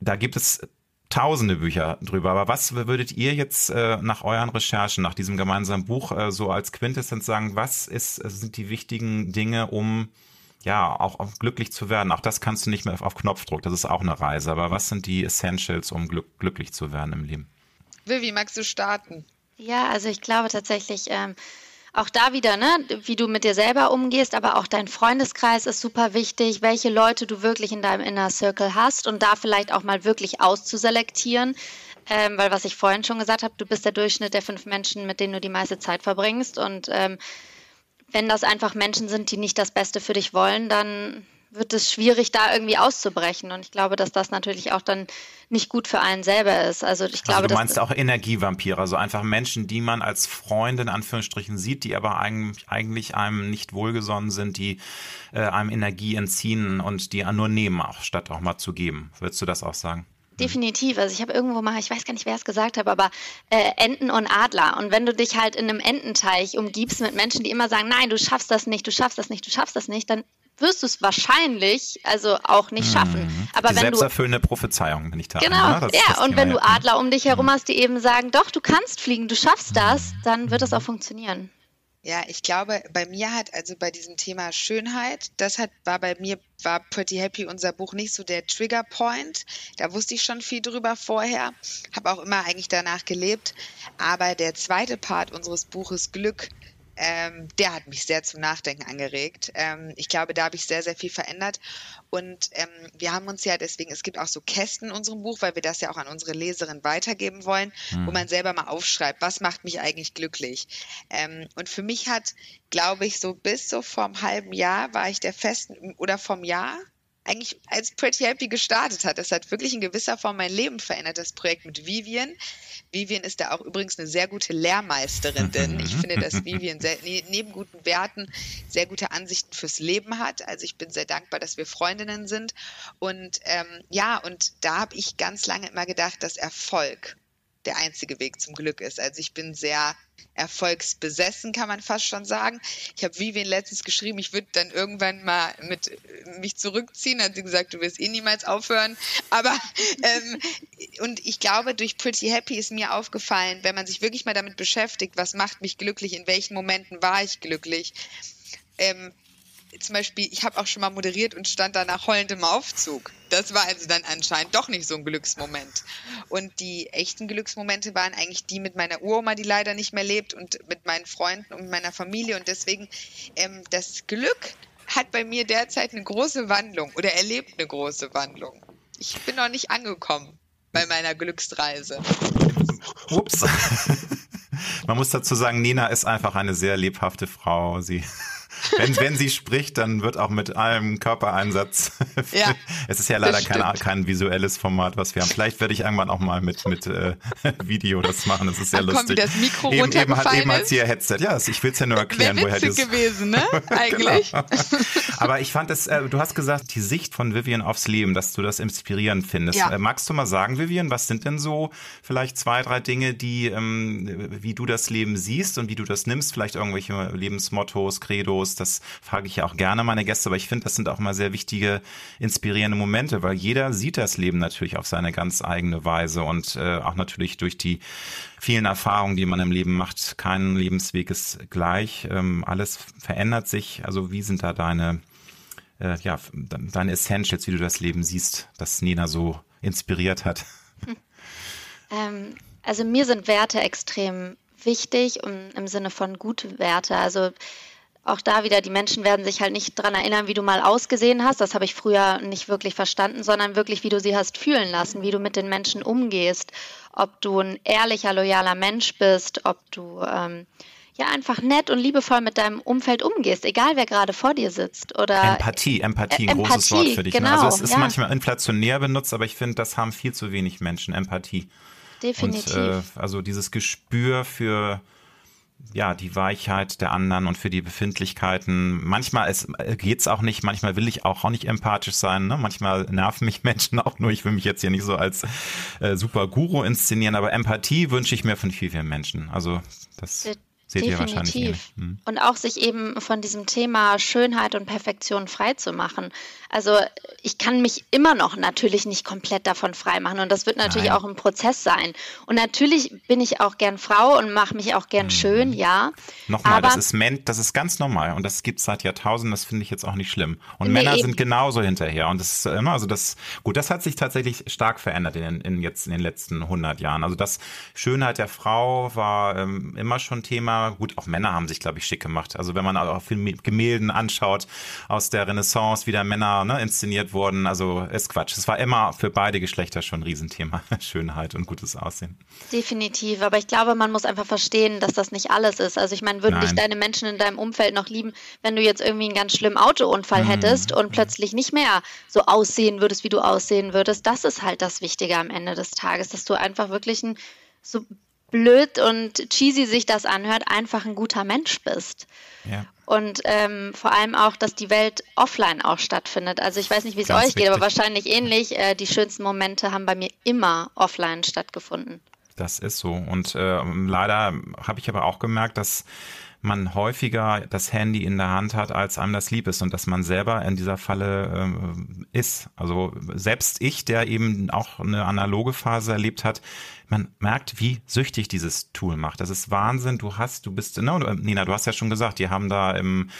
[SPEAKER 2] Da gibt es tausende Bücher drüber. Aber was würdet ihr jetzt äh, nach euren Recherchen, nach diesem gemeinsamen Buch äh, so als Quintessenz sagen? Was ist, sind die wichtigen Dinge, um ja auch, auch glücklich zu werden? Auch das kannst du nicht mehr auf, auf Knopfdruck. Das ist auch eine Reise. Aber was sind die Essentials, um glück, glücklich zu werden im Leben?
[SPEAKER 4] Vivi, magst du starten?
[SPEAKER 3] Ja, also ich glaube tatsächlich, ähm, auch da wieder, ne, wie du mit dir selber umgehst, aber auch dein Freundeskreis ist super wichtig, welche Leute du wirklich in deinem Inner Circle hast und da vielleicht auch mal wirklich auszuselektieren. Ähm, weil was ich vorhin schon gesagt habe, du bist der Durchschnitt der fünf Menschen, mit denen du die meiste Zeit verbringst. Und ähm, wenn das einfach Menschen sind, die nicht das Beste für dich wollen, dann wird es schwierig, da irgendwie auszubrechen. Und ich glaube, dass das natürlich auch dann nicht gut für einen selber ist. Also ich glaube,
[SPEAKER 2] also du meinst auch Energievampire, also einfach Menschen, die man als Freunde in Anführungsstrichen sieht, die aber eigentlich, eigentlich einem nicht wohlgesonnen sind, die äh, einem Energie entziehen und die nur nehmen, auch statt auch mal zu geben. Würdest du das auch sagen?
[SPEAKER 3] Definitiv. Also ich habe irgendwo mal, ich weiß gar nicht, wer es gesagt hat, aber äh, Enten und Adler. Und wenn du dich halt in einem Ententeich umgibst mit Menschen, die immer sagen, nein, du schaffst das nicht, du schaffst das nicht, du schaffst das nicht, dann wirst du es wahrscheinlich also auch nicht schaffen. Mhm.
[SPEAKER 2] Aber die wenn selbsterfüllende du, Prophezeiung, wenn ich da
[SPEAKER 3] Genau, ne? ja. Und wenn du Adler um dich herum mhm. hast, die eben sagen, doch, du kannst fliegen, du schaffst das, mhm. dann wird das auch funktionieren.
[SPEAKER 4] Ja, ich glaube, bei mir hat also bei diesem Thema Schönheit, das hat war bei mir war Pretty Happy unser Buch nicht so der Trigger Point. Da wusste ich schon viel drüber vorher, habe auch immer eigentlich danach gelebt. Aber der zweite Part unseres Buches Glück ähm, der hat mich sehr zum Nachdenken angeregt. Ähm, ich glaube, da habe ich sehr, sehr viel verändert. Und ähm, wir haben uns ja deswegen, es gibt auch so Kästen in unserem Buch, weil wir das ja auch an unsere Leserin weitergeben wollen, mhm. wo man selber mal aufschreibt, was macht mich eigentlich glücklich. Ähm, und für mich hat, glaube ich, so bis so vor einem halben Jahr war ich der festen, oder vom Jahr, eigentlich als Pretty Happy gestartet hat. Das hat wirklich in gewisser Form mein Leben verändert, das Projekt mit Vivian. Vivian ist da auch übrigens eine sehr gute Lehrmeisterin, denn ich finde, dass Vivian sehr, ne, neben guten Werten sehr gute Ansichten fürs Leben hat. Also ich bin sehr dankbar, dass wir Freundinnen sind. Und ähm, ja, und da habe ich ganz lange immer gedacht, dass Erfolg der einzige Weg zum Glück ist. Also ich bin sehr erfolgsbesessen, kann man fast schon sagen. Ich habe Vivian letztens geschrieben, ich würde dann irgendwann mal mit mich zurückziehen. Hat sie gesagt, du wirst eh niemals aufhören. Aber ähm, und ich glaube, durch Pretty Happy ist mir aufgefallen, wenn man sich wirklich mal damit beschäftigt, was macht mich glücklich, in welchen Momenten war ich glücklich. Ähm, zum Beispiel, ich habe auch schon mal moderiert und stand da nach heulendem Aufzug. Das war also dann anscheinend doch nicht so ein Glücksmoment. Und die echten Glücksmomente waren eigentlich die mit meiner Uroma, die leider nicht mehr lebt, und mit meinen Freunden und meiner Familie. Und deswegen, ähm, das Glück hat bei mir derzeit eine große Wandlung oder erlebt eine große Wandlung. Ich bin noch nicht angekommen bei meiner Glücksreise.
[SPEAKER 2] Ups. Man muss dazu sagen, Nina ist einfach eine sehr lebhafte Frau. Sie wenn, wenn sie spricht, dann wird auch mit allem Körpereinsatz. Ja, es ist ja leider kein, kein visuelles Format, was wir haben. Vielleicht werde ich irgendwann auch mal mit, mit äh, Video das machen. Das ist sehr Ach, lustig. Komm, wie
[SPEAKER 4] das Mikro
[SPEAKER 2] eben, eben hat eben hat sie ihr Headset. Ja, ich will es ja nur erklären, woher das
[SPEAKER 4] gewesen, ne? Eigentlich. genau.
[SPEAKER 2] Aber ich fand es, äh, du hast gesagt, die Sicht von Vivian aufs Leben, dass du das inspirierend findest. Ja. Äh, magst du mal sagen, Vivian, was sind denn so vielleicht zwei, drei Dinge, die, ähm, wie du das Leben siehst und wie du das nimmst? Vielleicht irgendwelche Lebensmottos, Credos, das frage ich ja auch gerne meine Gäste, aber ich finde, das sind auch mal sehr wichtige, inspirierende Momente, weil jeder sieht das Leben natürlich auf seine ganz eigene Weise und äh, auch natürlich durch die vielen Erfahrungen, die man im Leben macht. Kein Lebensweg ist gleich. Ähm, alles verändert sich. Also wie sind da deine, äh, ja, deine Essentials, wie du das Leben siehst, das Nina so inspiriert hat? Hm.
[SPEAKER 3] Ähm, also mir sind Werte extrem wichtig und im Sinne von gute Werte. Also auch da wieder, die Menschen werden sich halt nicht daran erinnern, wie du mal ausgesehen hast. Das habe ich früher nicht wirklich verstanden, sondern wirklich, wie du sie hast fühlen lassen, wie du mit den Menschen umgehst, ob du ein ehrlicher, loyaler Mensch bist, ob du ähm, ja einfach nett und liebevoll mit deinem Umfeld umgehst, egal wer gerade vor dir sitzt. Oder
[SPEAKER 2] Empathie, Empathie, ein großes Wort für dich. Genau, ne? Also es ist ja. manchmal inflationär benutzt, aber ich finde, das haben viel zu wenig Menschen, Empathie.
[SPEAKER 3] Definitiv.
[SPEAKER 2] Und, äh, also dieses Gespür für ja, die Weichheit der anderen und für die Befindlichkeiten. Manchmal es, äh, geht's auch nicht, manchmal will ich auch, auch nicht empathisch sein. Ne? Manchmal nerven mich Menschen auch nur. Ich will mich jetzt hier nicht so als äh, super Guru inszenieren, aber Empathie wünsche ich mir von vielen, vielen Menschen. Also das. Seht
[SPEAKER 3] Definitiv.
[SPEAKER 2] ihr wahrscheinlich ähnlich. Hm.
[SPEAKER 3] Und auch sich eben von diesem Thema Schönheit und Perfektion frei zu machen. Also ich kann mich immer noch natürlich nicht komplett davon frei machen und das wird natürlich
[SPEAKER 2] Nein.
[SPEAKER 3] auch ein Prozess sein. Und natürlich bin ich auch gern Frau und mache mich auch gern schön, ja.
[SPEAKER 2] Nochmal,
[SPEAKER 3] Aber
[SPEAKER 2] das ist, men das ist ganz normal und das gibt es seit Jahrtausenden, das finde ich jetzt auch nicht schlimm. Und
[SPEAKER 3] Nee,
[SPEAKER 2] Männer
[SPEAKER 3] eben.
[SPEAKER 2] sind genauso hinterher und das ist immer, also das, gut, das hat sich tatsächlich stark verändert in, in jetzt in den letzten 100 Jahren. Also das Schönheit der Frau war ähm, immer schon Thema. Gut, auch Männer haben sich, glaube ich, schick gemacht. Also wenn man auch Gemälden anschaut aus der Renaissance, wie da Männer ne, inszeniert wurden, also ist Quatsch. Es war immer für beide Geschlechter schon ein Riesenthema, Schönheit und gutes Aussehen.
[SPEAKER 3] Definitiv, aber ich glaube, man muss einfach verstehen, dass das nicht alles ist. Also ich meine, würden dich deine Menschen in deinem Umfeld noch lieben, wenn du jetzt irgendwie einen ganz schlimmen Autounfall
[SPEAKER 2] Mhm.
[SPEAKER 3] hättest und plötzlich nicht mehr so aussehen würdest, wie du aussehen würdest? Das ist halt das Wichtige am Ende des Tages, dass du einfach wirklich ein so blöd und cheesy sich das anhört, einfach ein guter Mensch bist.
[SPEAKER 2] Ja.
[SPEAKER 3] Und ähm, vor allem auch, dass die Welt offline auch stattfindet. Also ich weiß nicht, wie es euch geht, aber
[SPEAKER 2] wichtig.
[SPEAKER 3] wahrscheinlich ähnlich. Äh, die schönsten Momente haben bei mir immer offline stattgefunden.
[SPEAKER 2] Das ist so. Und äh, leider habe ich aber auch gemerkt, dass man häufiger das Handy in der Hand hat, als einem das lieb ist und dass man selber in dieser Falle ähm, ist. Also selbst ich, der eben auch eine analoge Phase erlebt hat, man merkt, wie süchtig dieses Tool macht. Das ist Wahnsinn. Du hast, du bist, no, Nina, du hast ja schon gesagt, die haben da im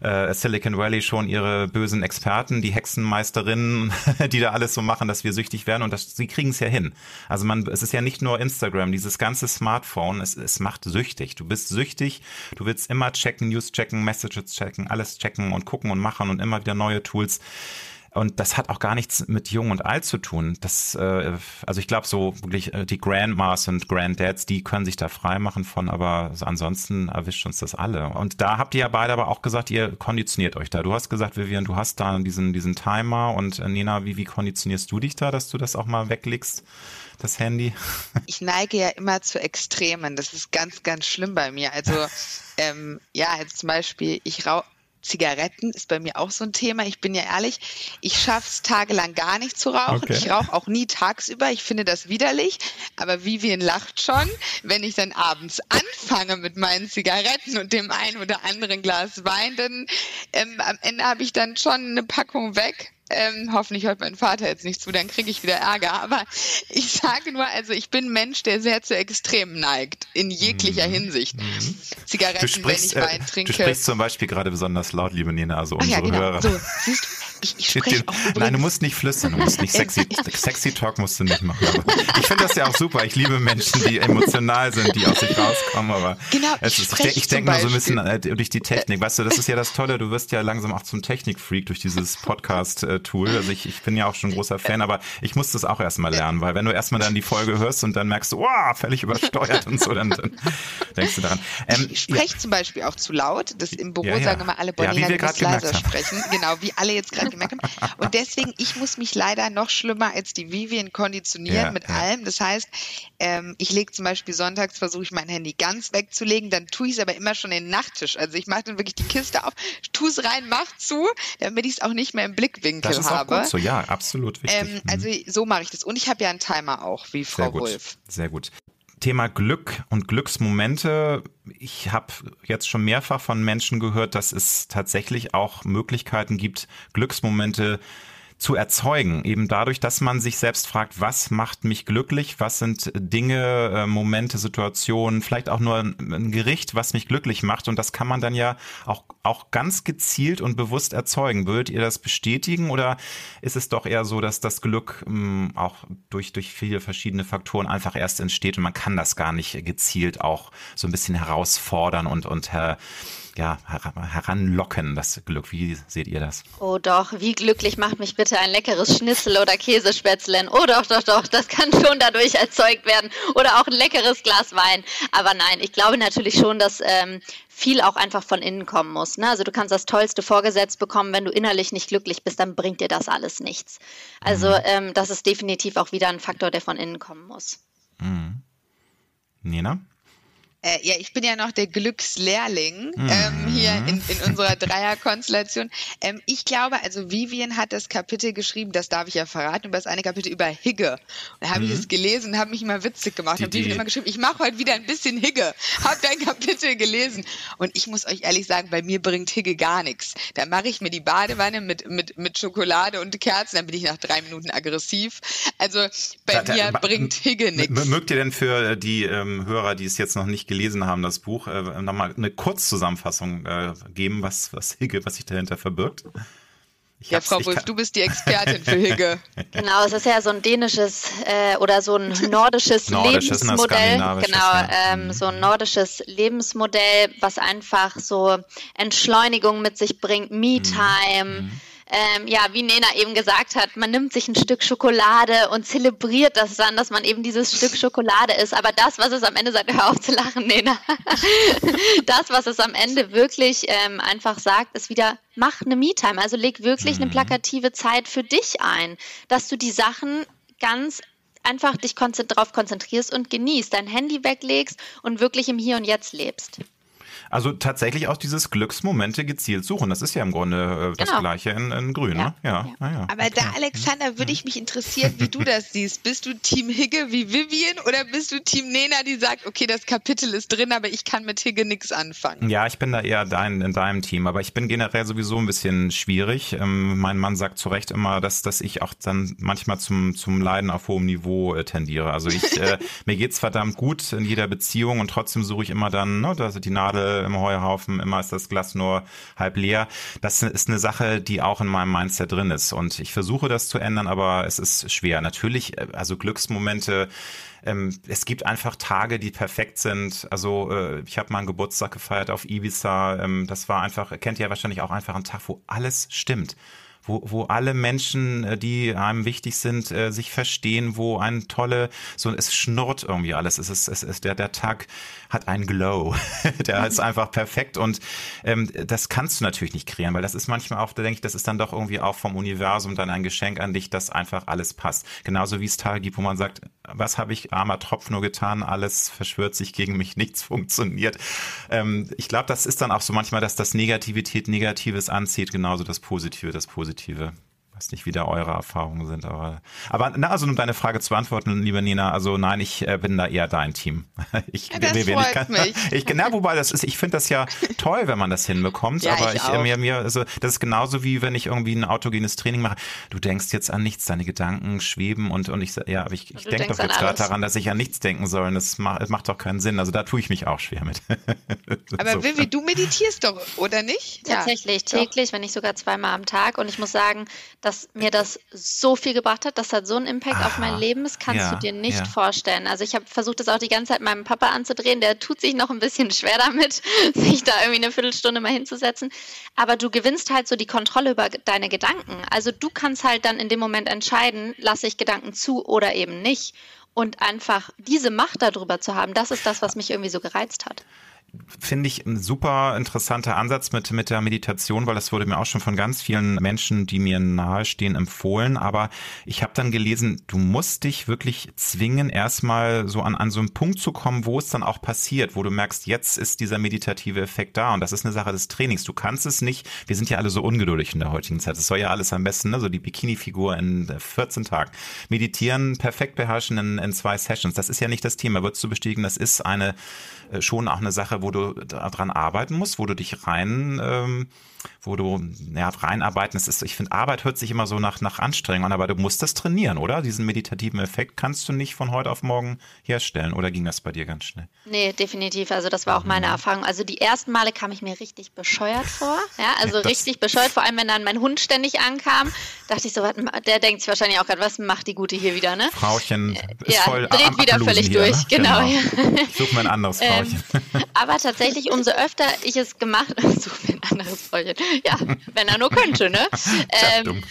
[SPEAKER 2] äh, Silicon Valley schon ihre bösen Experten, die Hexenmeisterinnen, die da alles so machen, dass wir süchtig werden und das, sie kriegen es ja hin. Also man, es ist ja nicht nur Instagram, dieses ganze Smartphone, es, es macht süchtig. Du bist süchtig, du willst immer checken, News checken, Messages checken, alles checken und gucken und machen und immer wieder neue Tools. Und das hat auch gar nichts mit Jung und Alt zu tun. Das, äh, also ich glaube so wirklich äh, die Grandmas und Granddads, die können sich da frei machen von, aber so ansonsten erwischt uns das alle. Und da habt ihr ja beide aber auch gesagt, ihr konditioniert euch da. Du hast gesagt, Vivian, du hast da diesen diesen Timer und äh, Nena, wie wie konditionierst du dich da, dass du das auch mal weglegst, das Handy?
[SPEAKER 4] Ich neige ja immer zu Extremen. Das ist ganz, ganz schlimm bei mir. Also, ähm, ja, jetzt zum Beispiel, ich rauche. Zigaretten ist bei mir auch so ein Thema. Ich bin ja ehrlich, ich schaffe es tagelang gar nicht zu rauchen.
[SPEAKER 2] Okay.
[SPEAKER 4] Ich rauche auch nie tagsüber. Ich finde das widerlich. Aber Vivian lacht schon, wenn ich dann abends anfange mit meinen Zigaretten und dem ein oder anderen Glas Wein, dann ähm, am Ende habe ich dann schon eine Packung weg. Ähm, hoffentlich hört mein Vater jetzt nicht zu, dann kriege ich wieder Ärger. Aber ich sage nur, also ich bin ein Mensch, der sehr zu Extremen neigt, in jeglicher Hinsicht. Zigaretten,
[SPEAKER 2] Du sprichst,
[SPEAKER 4] wenn ich Wein
[SPEAKER 2] äh,
[SPEAKER 4] trinke.
[SPEAKER 2] du sprichst zum Beispiel gerade besonders laut, liebe Nena, also
[SPEAKER 4] Ach ja,
[SPEAKER 2] unsere
[SPEAKER 4] genau.
[SPEAKER 2] Hörer.
[SPEAKER 4] So, siehst du, ich, ich spreche.
[SPEAKER 2] Nein, du musst nicht flüstern, du musst nicht sexy, sexy Talk musst du nicht machen. Aber ich finde das ja auch super. Ich liebe Menschen, die emotional sind, die aus sich rauskommen. Aber
[SPEAKER 4] Genau,
[SPEAKER 2] es
[SPEAKER 4] ich
[SPEAKER 2] ist, ich, ich denke mal so ein bisschen äh, durch die Technik. Weißt du, das ist ja das Tolle. Du wirst ja langsam auch zum Technikfreak durch dieses Podcast-Tool. Also ich, ich bin ja auch schon ein großer Fan, aber ich muss das auch erstmal lernen, weil wenn du erstmal dann die Folge hörst und dann merkst du, wow, völlig übersteuert und so, dann, dann denkst du daran. Ähm,
[SPEAKER 4] Ich
[SPEAKER 2] ja.
[SPEAKER 4] spreche zum Beispiel auch zu laut. Das im Büro
[SPEAKER 2] Ja, ja.
[SPEAKER 4] sagen immer alle,
[SPEAKER 2] Ja, wie wir gerade gemerkt
[SPEAKER 4] leiser sprechen. Genau, wie alle jetzt gerade gemerkt haben. Und deswegen, ich muss mich leider noch schlimmer als die Vivian konditionieren
[SPEAKER 2] Ja,
[SPEAKER 4] mit
[SPEAKER 2] ja.
[SPEAKER 4] allem. Das heißt, ähm, ich lege zum Beispiel sonntags, versuche ich mein Handy ganz wegzulegen, dann tue ich es aber immer schon in den Nachttisch. Also ich mache dann wirklich die Kiste auf, tue es rein, mach zu, damit ich es auch nicht mehr im Blickwinkel
[SPEAKER 2] Das ist auch
[SPEAKER 4] habe.
[SPEAKER 2] gut so, ja, absolut wichtig.
[SPEAKER 4] Ähm, also so mache ich das. Und ich habe ja einen Timer auch, wie Frau
[SPEAKER 2] Sehr gut,
[SPEAKER 4] Wolf.
[SPEAKER 2] sehr gut. Thema Glück und Glücksmomente. Ich habe jetzt schon mehrfach von Menschen gehört, dass es tatsächlich auch Möglichkeiten gibt, Glücksmomente zu erzeugen. Eben dadurch, dass man sich selbst fragt, was macht mich glücklich? Was sind Dinge, äh, Momente, Situationen, vielleicht auch nur ein, Gericht, was mich glücklich macht? Und das kann man dann ja auch, auch ganz gezielt und bewusst erzeugen. Würdet ihr das bestätigen oder ist es doch eher so, dass das Glück mh, auch durch, durch viele verschiedene Faktoren einfach erst entsteht und man kann das gar nicht gezielt auch so ein bisschen herausfordern und, und her, ja, her, heranlocken, das Glück. Wie seht ihr das?
[SPEAKER 3] Oh doch, wie glücklich macht mich bitte ein leckeres Schnitzel oder Käsespätzlein. Oh doch, doch, doch, das kann schon dadurch erzeugt werden. Oder auch ein leckeres Glas Wein. Aber nein, ich glaube natürlich schon, dass ähm, viel auch einfach von innen kommen muss. Ne? Also du kannst das Tollste vorgesetzt bekommen, wenn du innerlich nicht glücklich bist, dann bringt dir das alles nichts. Also ähm, das ist definitiv auch wieder ein Faktor, der von innen kommen muss.
[SPEAKER 2] Nina?
[SPEAKER 4] Äh, ja, ich bin ja noch der Glückslehrling mhm. ähm, hier in, in unserer Dreierkonstellation. Ähm, ich glaube, also Vivian hat das Kapitel geschrieben, das darf ich ja verraten, über das eine Kapitel über Higge. Da habe mhm. ich es gelesen und habe mich immer witzig gemacht. Habe Vivian immer geschrieben, ich mache heute wieder ein bisschen Higge. Hab dein Kapitel gelesen. Und ich muss euch ehrlich sagen, bei mir bringt Higge gar nichts. Da mache ich mir die Badewanne mit, mit, mit Schokolade und Kerzen, dann bin ich nach drei Minuten aggressiv. Also bei da, mir da, bringt Higge nichts.
[SPEAKER 2] Mögt ihr denn für die ähm, Hörer, die es jetzt noch nicht gelesen haben, das Buch, äh, nochmal eine Kurzzusammenfassung äh, geben, was, was Higge, was sich dahinter verbirgt?
[SPEAKER 4] Ich ja, Frau Wolf, du bist die Expertin für Higge.
[SPEAKER 3] genau, es ist ja so ein dänisches äh, oder so ein nordisches, nordisches Lebensmodell. Genau, ja. ähm, mhm. so ein nordisches Lebensmodell, was einfach so Entschleunigung mit sich bringt, Me-Time. Mhm. Ähm, ja, wie Nena eben gesagt hat, man nimmt sich ein Stück Schokolade und zelebriert das dann, dass man eben dieses Stück Schokolade ist. Aber das, was es am Ende sagt, hör auf zu lachen, Nena. das, was es am Ende wirklich ähm, einfach sagt, ist wieder, mach eine Me-Time. Also leg wirklich eine mhm. plakative Zeit für dich ein, dass du die Sachen ganz einfach dich konzentri darauf konzentrierst und genießt, dein Handy weglegst und wirklich im Hier und Jetzt lebst.
[SPEAKER 2] Also tatsächlich auch dieses Glücksmomente gezielt suchen. Das ist ja im Grunde äh, das genau. Gleiche in, in Grün, ja. ne? Ja. ja.
[SPEAKER 4] Ah, ja. Aber da, Alexander, würde ich mich interessieren, wie du das siehst. Bist du Team Higge wie Vivian oder bist du Team Nena, die sagt, okay, das Kapitel ist drin, aber ich kann mit Higge nichts anfangen?
[SPEAKER 2] Ja, ich bin da eher dein, in deinem Team, aber ich bin generell sowieso ein bisschen schwierig. Ähm, mein Mann sagt zu Recht immer, dass, dass ich auch dann manchmal zum, zum Leiden auf hohem Niveau äh, tendiere. Also ich, äh, mir geht's verdammt gut in jeder Beziehung und trotzdem suche ich immer dann, ne, da die Nadel im Heuhaufen, immer ist das Glas nur halb leer. Das ist eine Sache, die auch in meinem Mindset drin ist. Und ich versuche das zu ändern, aber es ist schwer. Natürlich, äh, also Glücksmomente, ähm, es gibt einfach Tage, die perfekt sind. Also äh, ich habe mal einen Geburtstag gefeiert auf Ibiza. Ähm, das war einfach, kennt ihr ja wahrscheinlich auch einfach einen Tag, wo alles stimmt wo, wo alle Menschen, äh, die einem wichtig sind, äh, sich verstehen, wo ein tolle, so es schnurrt irgendwie alles. Es ist, es ist der, der Tag hat einen Glow. der ist einfach perfekt und ähm, das kannst du natürlich nicht kreieren, weil das ist manchmal auch, da denke ich, das ist dann doch irgendwie auch vom Universum dann ein Geschenk an dich, dass einfach alles passt. Genauso wie es Tage gibt, wo man sagt, was habe ich armer Tropf nur getan, alles verschwört sich gegen mich, nichts funktioniert. Ähm, ich glaube, das ist dann auch so manchmal, dass das Negativität Negatives anzieht, genauso das Positive das Positive positive weiß nicht, wie da eure Erfahrungen sind, aber, aber na, also um deine Frage zu beantworten, liebe Nina, also nein, ich äh, bin da eher dein Team.
[SPEAKER 4] Ich, ja, das wir, freut ich kann, mich.
[SPEAKER 2] Ich, na, wobei das ist, ich finde das ja toll, wenn man das hinbekommt, ja, aber ich, ich mir, mir, also, das ist genauso wie wenn ich irgendwie ein autogenes Training mache. Du denkst jetzt an nichts, deine Gedanken schweben und, und ich, ja, aber ich, ich denke doch jetzt gerade daran, dass ich an nichts denken soll und das macht, das macht doch keinen Sinn. Also da tue ich mich auch schwer mit.
[SPEAKER 4] aber so. Vivi, du meditierst doch, oder nicht?
[SPEAKER 3] Tatsächlich, ja, täglich, doch. wenn nicht sogar zweimal am Tag und ich muss sagen, dass mir das so viel gebracht hat. Das hat so einen Impact Aha, auf mein Leben, das kannst ja, du dir nicht ja. vorstellen. Also ich habe versucht, das auch die ganze Zeit meinem Papa anzudrehen. Der tut sich noch ein bisschen schwer damit, sich da irgendwie eine Viertelstunde mal hinzusetzen. Aber du gewinnst halt so die Kontrolle über deine Gedanken. Also du kannst halt dann in dem Moment entscheiden, lasse ich Gedanken zu oder eben nicht. Und einfach diese Macht darüber zu haben, das ist das, was mich irgendwie so gereizt hat
[SPEAKER 2] finde ich ein super interessanter Ansatz mit, mit der Meditation, weil das wurde mir auch schon von ganz vielen Menschen, die mir nahestehen, empfohlen. Aber ich habe dann gelesen, du musst dich wirklich zwingen, erstmal so an, an so einen Punkt zu kommen, wo es dann auch passiert, wo du merkst, jetzt ist dieser meditative Effekt da. Und das ist eine Sache des Trainings. Du kannst es nicht. Wir sind ja alle so ungeduldig in der heutigen Zeit. Es soll ja alles am besten, ne? so die Bikini-Figur in 14 Tagen. Meditieren, perfekt beherrschen in, in zwei Sessions. Das ist ja nicht das Thema. Würdest du bestätigen, das ist eine äh, schon auch eine Sache, wo du daran arbeiten musst, wo du dich rein ähm, wo du ja, reinarbeiten. Es ist, ich finde, Arbeit hört sich immer so nach, nach Anstrengung an, aber du musst das trainieren, oder? Diesen meditativen Effekt kannst du nicht von heute auf morgen herstellen. Oder ging das bei dir ganz schnell?
[SPEAKER 3] Nee, definitiv. Also das war auch meine mhm. Erfahrung. Also die ersten Male kam ich mir richtig bescheuert vor. Ja, also das richtig bescheuert, vor allem wenn dann mein Hund ständig ankam, dachte ich so, der denkt sich wahrscheinlich auch gerade, was macht die Gute hier wieder, ne?
[SPEAKER 2] Frauchen ist
[SPEAKER 3] ja,
[SPEAKER 2] voll
[SPEAKER 3] dreht
[SPEAKER 2] am
[SPEAKER 3] wieder völlig hier, durch. Ne? Genau. genau.
[SPEAKER 2] Ja. Ich suche mir ein anderes ähm, Frauchen.
[SPEAKER 3] Ähm, aber tatsächlich, umso öfter ich es gemacht habe, mir ein anderes Frauchen. Ja, wenn er nur könnte, ne? ähm,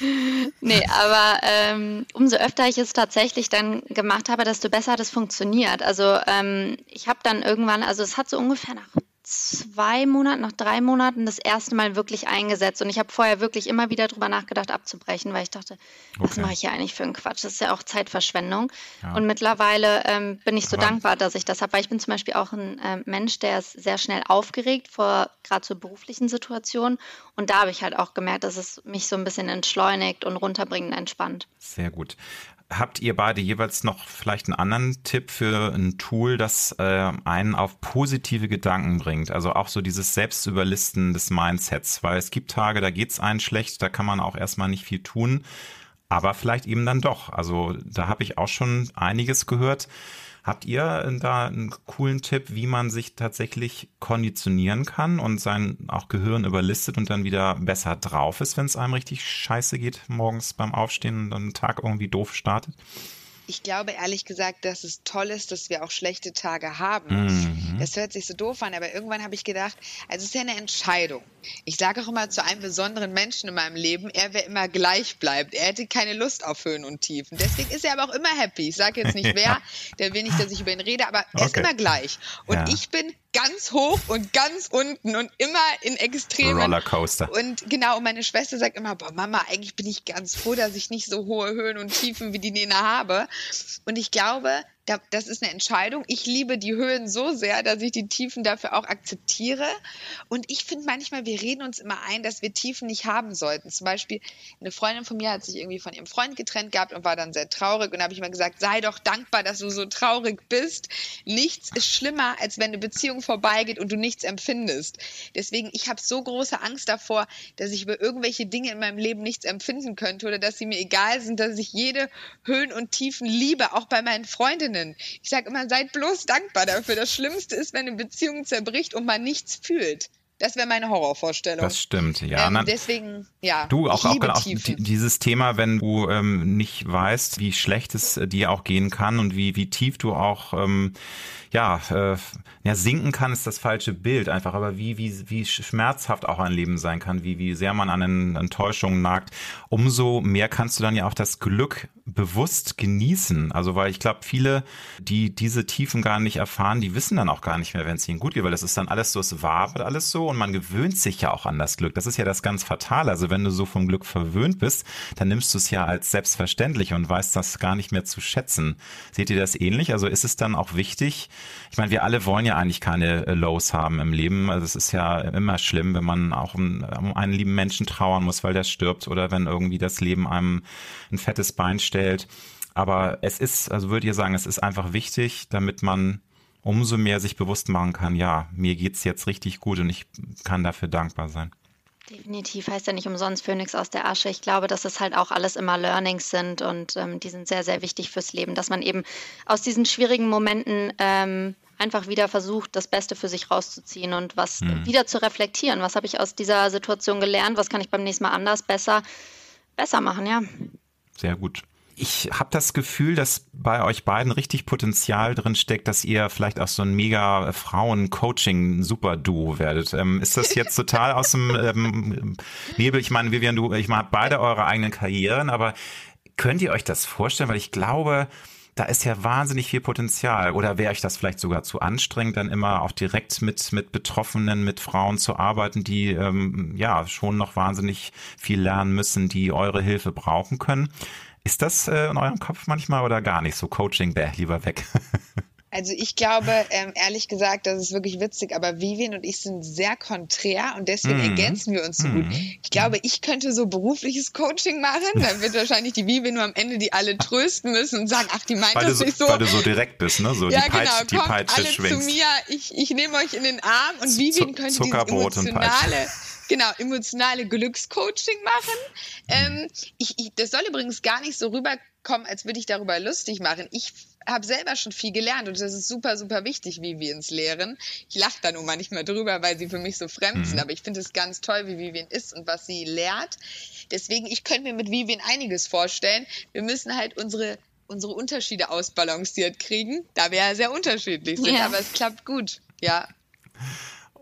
[SPEAKER 3] nee, aber ähm, umso öfter ich es tatsächlich dann gemacht habe, desto besser es funktioniert. Also ähm, ich habe dann irgendwann, also es hat so ungefähr nach zwei Monaten, nach drei Monaten das erste Mal wirklich eingesetzt. Und ich habe vorher wirklich immer wieder drüber nachgedacht, abzubrechen, weil ich dachte, was
[SPEAKER 2] Okay.
[SPEAKER 3] mache ich hier eigentlich für einen Quatsch? Das ist ja auch Zeitverschwendung.
[SPEAKER 2] Ja.
[SPEAKER 3] Und mittlerweile ähm, bin ich so
[SPEAKER 2] Aber-
[SPEAKER 3] dankbar, dass ich das habe, weil ich bin zum Beispiel auch ein ähm, Mensch, der ist sehr schnell aufgeregt vor gerade so beruflichen Situationen. Und da habe ich halt auch gemerkt, dass es mich so ein bisschen entschleunigt und runterbringend entspannt.
[SPEAKER 2] Sehr gut. Habt ihr beide jeweils noch vielleicht einen anderen Tipp für ein Tool, das äh, einen auf positive Gedanken bringt? Also auch so dieses Selbstüberlisten des Mindsets, weil es gibt Tage, da geht's einen schlecht, da kann man auch erstmal nicht viel tun, aber vielleicht eben dann doch. Also da habe ich auch schon einiges gehört. Habt ihr da einen coolen Tipp, wie man sich tatsächlich konditionieren kann und sein auch Gehirn überlistet und dann wieder besser drauf ist, wenn es einem richtig scheiße geht morgens beim Aufstehen und dann Tag irgendwie doof startet?
[SPEAKER 4] Ich glaube ehrlich gesagt, dass es toll ist, dass wir auch schlechte Tage haben.
[SPEAKER 2] Mhm.
[SPEAKER 4] Das hört sich so doof an, aber irgendwann habe ich gedacht, also es ist ja eine Entscheidung. Ich sage auch immer zu einem besonderen Menschen in meinem Leben, er wäre immer gleich bleibt. Er hätte keine Lust auf Höhen und Tiefen. Deswegen ist er aber auch immer happy. Ich sage jetzt nicht wer, der will nicht, dass ich über ihn rede, aber er ist
[SPEAKER 2] Okay.
[SPEAKER 4] immer gleich. Und
[SPEAKER 2] Ja.
[SPEAKER 4] ich bin ganz hoch und ganz unten und immer in Extremen.
[SPEAKER 2] Rollercoaster.
[SPEAKER 4] Und genau, und meine Schwester sagt immer, boah, Mama, eigentlich bin ich ganz froh, dass ich nicht so hohe Höhen und Tiefen wie die Nena habe. Und ich glaube, das ist eine Entscheidung. Ich liebe die Höhen so sehr, dass ich die Tiefen dafür auch akzeptiere. Und ich finde manchmal, wir reden uns immer ein, dass wir Tiefen nicht haben sollten. Zum Beispiel, eine Freundin von mir hat sich irgendwie von ihrem Freund getrennt gehabt und war dann sehr traurig. Und da habe ich mal gesagt, sei doch dankbar, dass du so traurig bist. Nichts ist schlimmer, als wenn eine Beziehung vorbeigeht und du nichts empfindest. Deswegen, ich habe so große Angst davor, dass ich über irgendwelche Dinge in meinem Leben nichts empfinden könnte oder dass sie mir egal sind, dass ich jede Höhen und Tiefen liebe, auch bei meinen Freundinnen. Ich sage immer, seid bloß dankbar dafür. Das Schlimmste ist, wenn eine Beziehung zerbricht und man nichts fühlt. Das wäre meine Horrorvorstellung.
[SPEAKER 2] Das stimmt, ja.
[SPEAKER 4] ähm, deswegen, ja.
[SPEAKER 2] Du, auch, auch, auch die- dieses Thema, wenn du ähm, nicht weißt, wie schlecht es äh, dir auch gehen kann und wie, wie tief du auch ähm, ja, äh, ja, sinken kann, ist das falsche Bild einfach, aber wie, wie, wie schmerzhaft auch ein Leben sein kann, wie, wie sehr man an Enttäuschungen nagt, umso mehr kannst du dann ja auch das Glück bewusst genießen. Also, weil ich glaube, viele, die diese Tiefen gar nicht erfahren, die wissen dann auch gar nicht mehr, wenn es ihnen gut geht, weil das ist dann alles so, es war alles so und man gewöhnt sich ja auch an das Glück. Das ist ja das ganz Fatale. Also, wenn du so vom Glück verwöhnt bist, dann nimmst du es ja als selbstverständlich und weißt das gar nicht mehr zu schätzen. Seht ihr das ähnlich? Also, ist es dann auch wichtig? Ich meine, wir alle wollen ja eigentlich keine äh, Lows haben im Leben. Also, es ist ja immer schlimm, wenn man auch um, um einen lieben Menschen trauern muss, weil der stirbt oder wenn irgendwie das Leben einem ein fettes Bein stellt. Aber es ist, also würde ihr sagen, es ist einfach wichtig, damit man umso mehr sich bewusst machen kann, ja, mir geht's jetzt richtig gut und ich kann dafür dankbar sein.
[SPEAKER 3] Definitiv heißt ja nicht umsonst Phönix aus der Asche. Ich glaube, dass es halt auch alles immer Learnings sind und ähm, die sind sehr, sehr wichtig fürs Leben, dass man eben aus diesen schwierigen Momenten ähm, einfach wieder versucht, das Beste für sich rauszuziehen und was wieder zu reflektieren. Was habe ich aus dieser Situation gelernt? Was kann ich beim nächsten Mal anders, besser, besser machen, ja.
[SPEAKER 2] Sehr gut. Ich habe das Gefühl, dass bei euch beiden richtig Potenzial drin steckt, dass ihr vielleicht auch so ein mega Frauen-Coaching-Super-Duo werdet. Ähm, ist das jetzt total aus dem ähm, Nebel? Ich meine, Vivian, du, ich meine, beide eure eigenen Karrieren, aber könnt ihr euch das vorstellen? Weil ich glaube, da ist ja wahnsinnig viel Potenzial. Oder wäre euch das vielleicht sogar zu anstrengend, dann immer auch direkt mit, mit Betroffenen, mit Frauen zu arbeiten, die ähm, ja schon noch wahnsinnig viel lernen müssen, die eure Hilfe brauchen können? Ist das äh, in eurem Kopf manchmal oder gar nicht so? Coaching, bäh, lieber weg.
[SPEAKER 4] Also ich glaube, ähm, ehrlich gesagt, das ist wirklich witzig, aber Vivian und ich sind sehr konträr und deswegen
[SPEAKER 2] Mhm.
[SPEAKER 4] ergänzen wir uns so gut. Ich glaube, ich könnte so berufliches Coaching machen, dann wird wahrscheinlich die Vivian nur am Ende die alle trösten müssen und sagen, ach, die meint
[SPEAKER 2] weil,
[SPEAKER 4] das
[SPEAKER 2] so,
[SPEAKER 4] nicht so.
[SPEAKER 2] weil du so direkt bist, ne? So
[SPEAKER 4] ja,
[SPEAKER 2] die Peitsche,
[SPEAKER 4] genau,
[SPEAKER 2] die
[SPEAKER 4] kommt
[SPEAKER 2] Peitsche
[SPEAKER 4] alle
[SPEAKER 2] schwingst.
[SPEAKER 4] zu mir, ich, ich nehme euch in den Arm und Vivian könnte dieses
[SPEAKER 2] Zuckerbrot und Peitsche.
[SPEAKER 4] emotionale, genau, emotionale Glückscoaching machen. Ähm, ich, ich, das soll übrigens gar nicht so rüberkommen, als würde ich darüber lustig machen. Ich habe selber schon viel gelernt und das ist super, super wichtig, wie wir uns lehren. Ich lache da nur manchmal drüber, weil sie für mich so fremd sind, aber ich finde es ganz toll, wie Vivian ist und was sie lehrt. Deswegen, ich könnte mir mit Vivian einiges vorstellen. Wir müssen halt unsere unsere Unterschiede ausbalanciert kriegen, da wir ja sehr unterschiedlich sind,
[SPEAKER 3] Ja.
[SPEAKER 4] aber es klappt gut. Ja,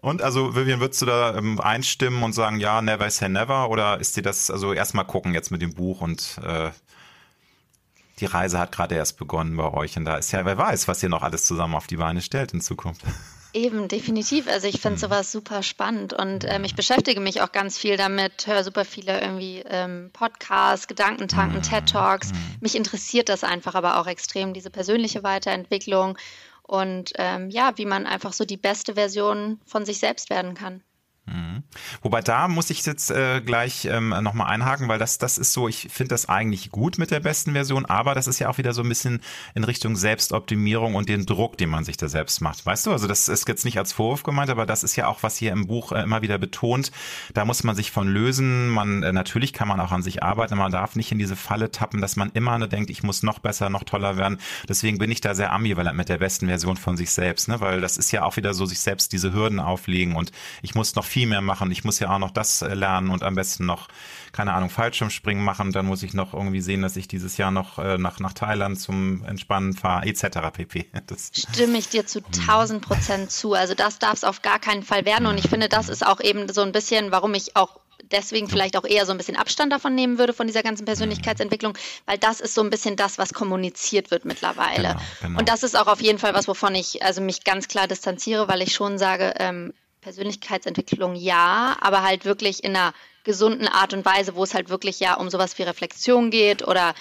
[SPEAKER 2] Und also, Vivian, würdest du da ähm, einstimmen und sagen, ja, never say never? Oder ist dir das, also erstmal gucken jetzt mit dem Buch und äh, die Reise hat gerade erst begonnen bei euch und da ist ja, wer weiß, was ihr noch alles zusammen auf die Beine stellt in Zukunft.
[SPEAKER 3] Eben, definitiv. Also ich finde mhm. sowas super spannend und ähm, ich beschäftige mich auch ganz viel damit, höre super viele irgendwie ähm, Podcasts, Gedankentanken, mhm. TED Talks. Mhm. Mich interessiert das einfach aber auch extrem, diese persönliche Weiterentwicklung und ähm, ja, wie man einfach so die beste Version von sich selbst werden kann.
[SPEAKER 2] Mhm. Wobei da muss ich jetzt äh, gleich ähm, nochmal einhaken, weil das, das ist so, ich finde das eigentlich gut mit der besten Version, aber das ist ja auch wieder so ein bisschen in Richtung Selbstoptimierung und den Druck, den man sich da selbst macht. Weißt du, also das ist jetzt nicht als Vorwurf gemeint, aber das ist ja auch, was hier im Buch äh, immer wieder betont. Da muss man sich von lösen. Man, äh, natürlich kann man auch an sich arbeiten, man darf nicht in diese Falle tappen, dass man immer nur denkt, ich muss noch besser, noch toller werden. Deswegen bin ich da sehr ambivalent mit der besten Version von sich selbst, ne? weil das ist ja auch wieder so, sich selbst diese Hürden auflegen und ich muss noch viel mehr machen. Ich muss ja auch noch das äh, lernen und am besten noch, keine Ahnung, Fallschirmspringen machen. Dann muss ich noch irgendwie sehen, dass ich dieses Jahr noch äh, nach, nach Thailand zum Entspannen fahre, etc. pp.
[SPEAKER 3] Das Stimme ich dir zu 1000 Prozent zu. Also das darf es auf gar keinen Fall werden. Und ich finde, das ist auch eben so ein bisschen, warum ich auch deswegen vielleicht auch eher so ein bisschen Abstand davon nehmen würde von dieser ganzen Persönlichkeitsentwicklung, weil das ist so ein bisschen das, was kommuniziert wird mittlerweile. Genau, genau. Und das ist auch auf jeden Fall was, wovon ich also mich ganz klar distanziere, weil ich schon sage, ähm, Persönlichkeitsentwicklung ja, aber halt wirklich in einer gesunden Art und Weise, wo es halt wirklich ja um sowas wie Reflexion geht oder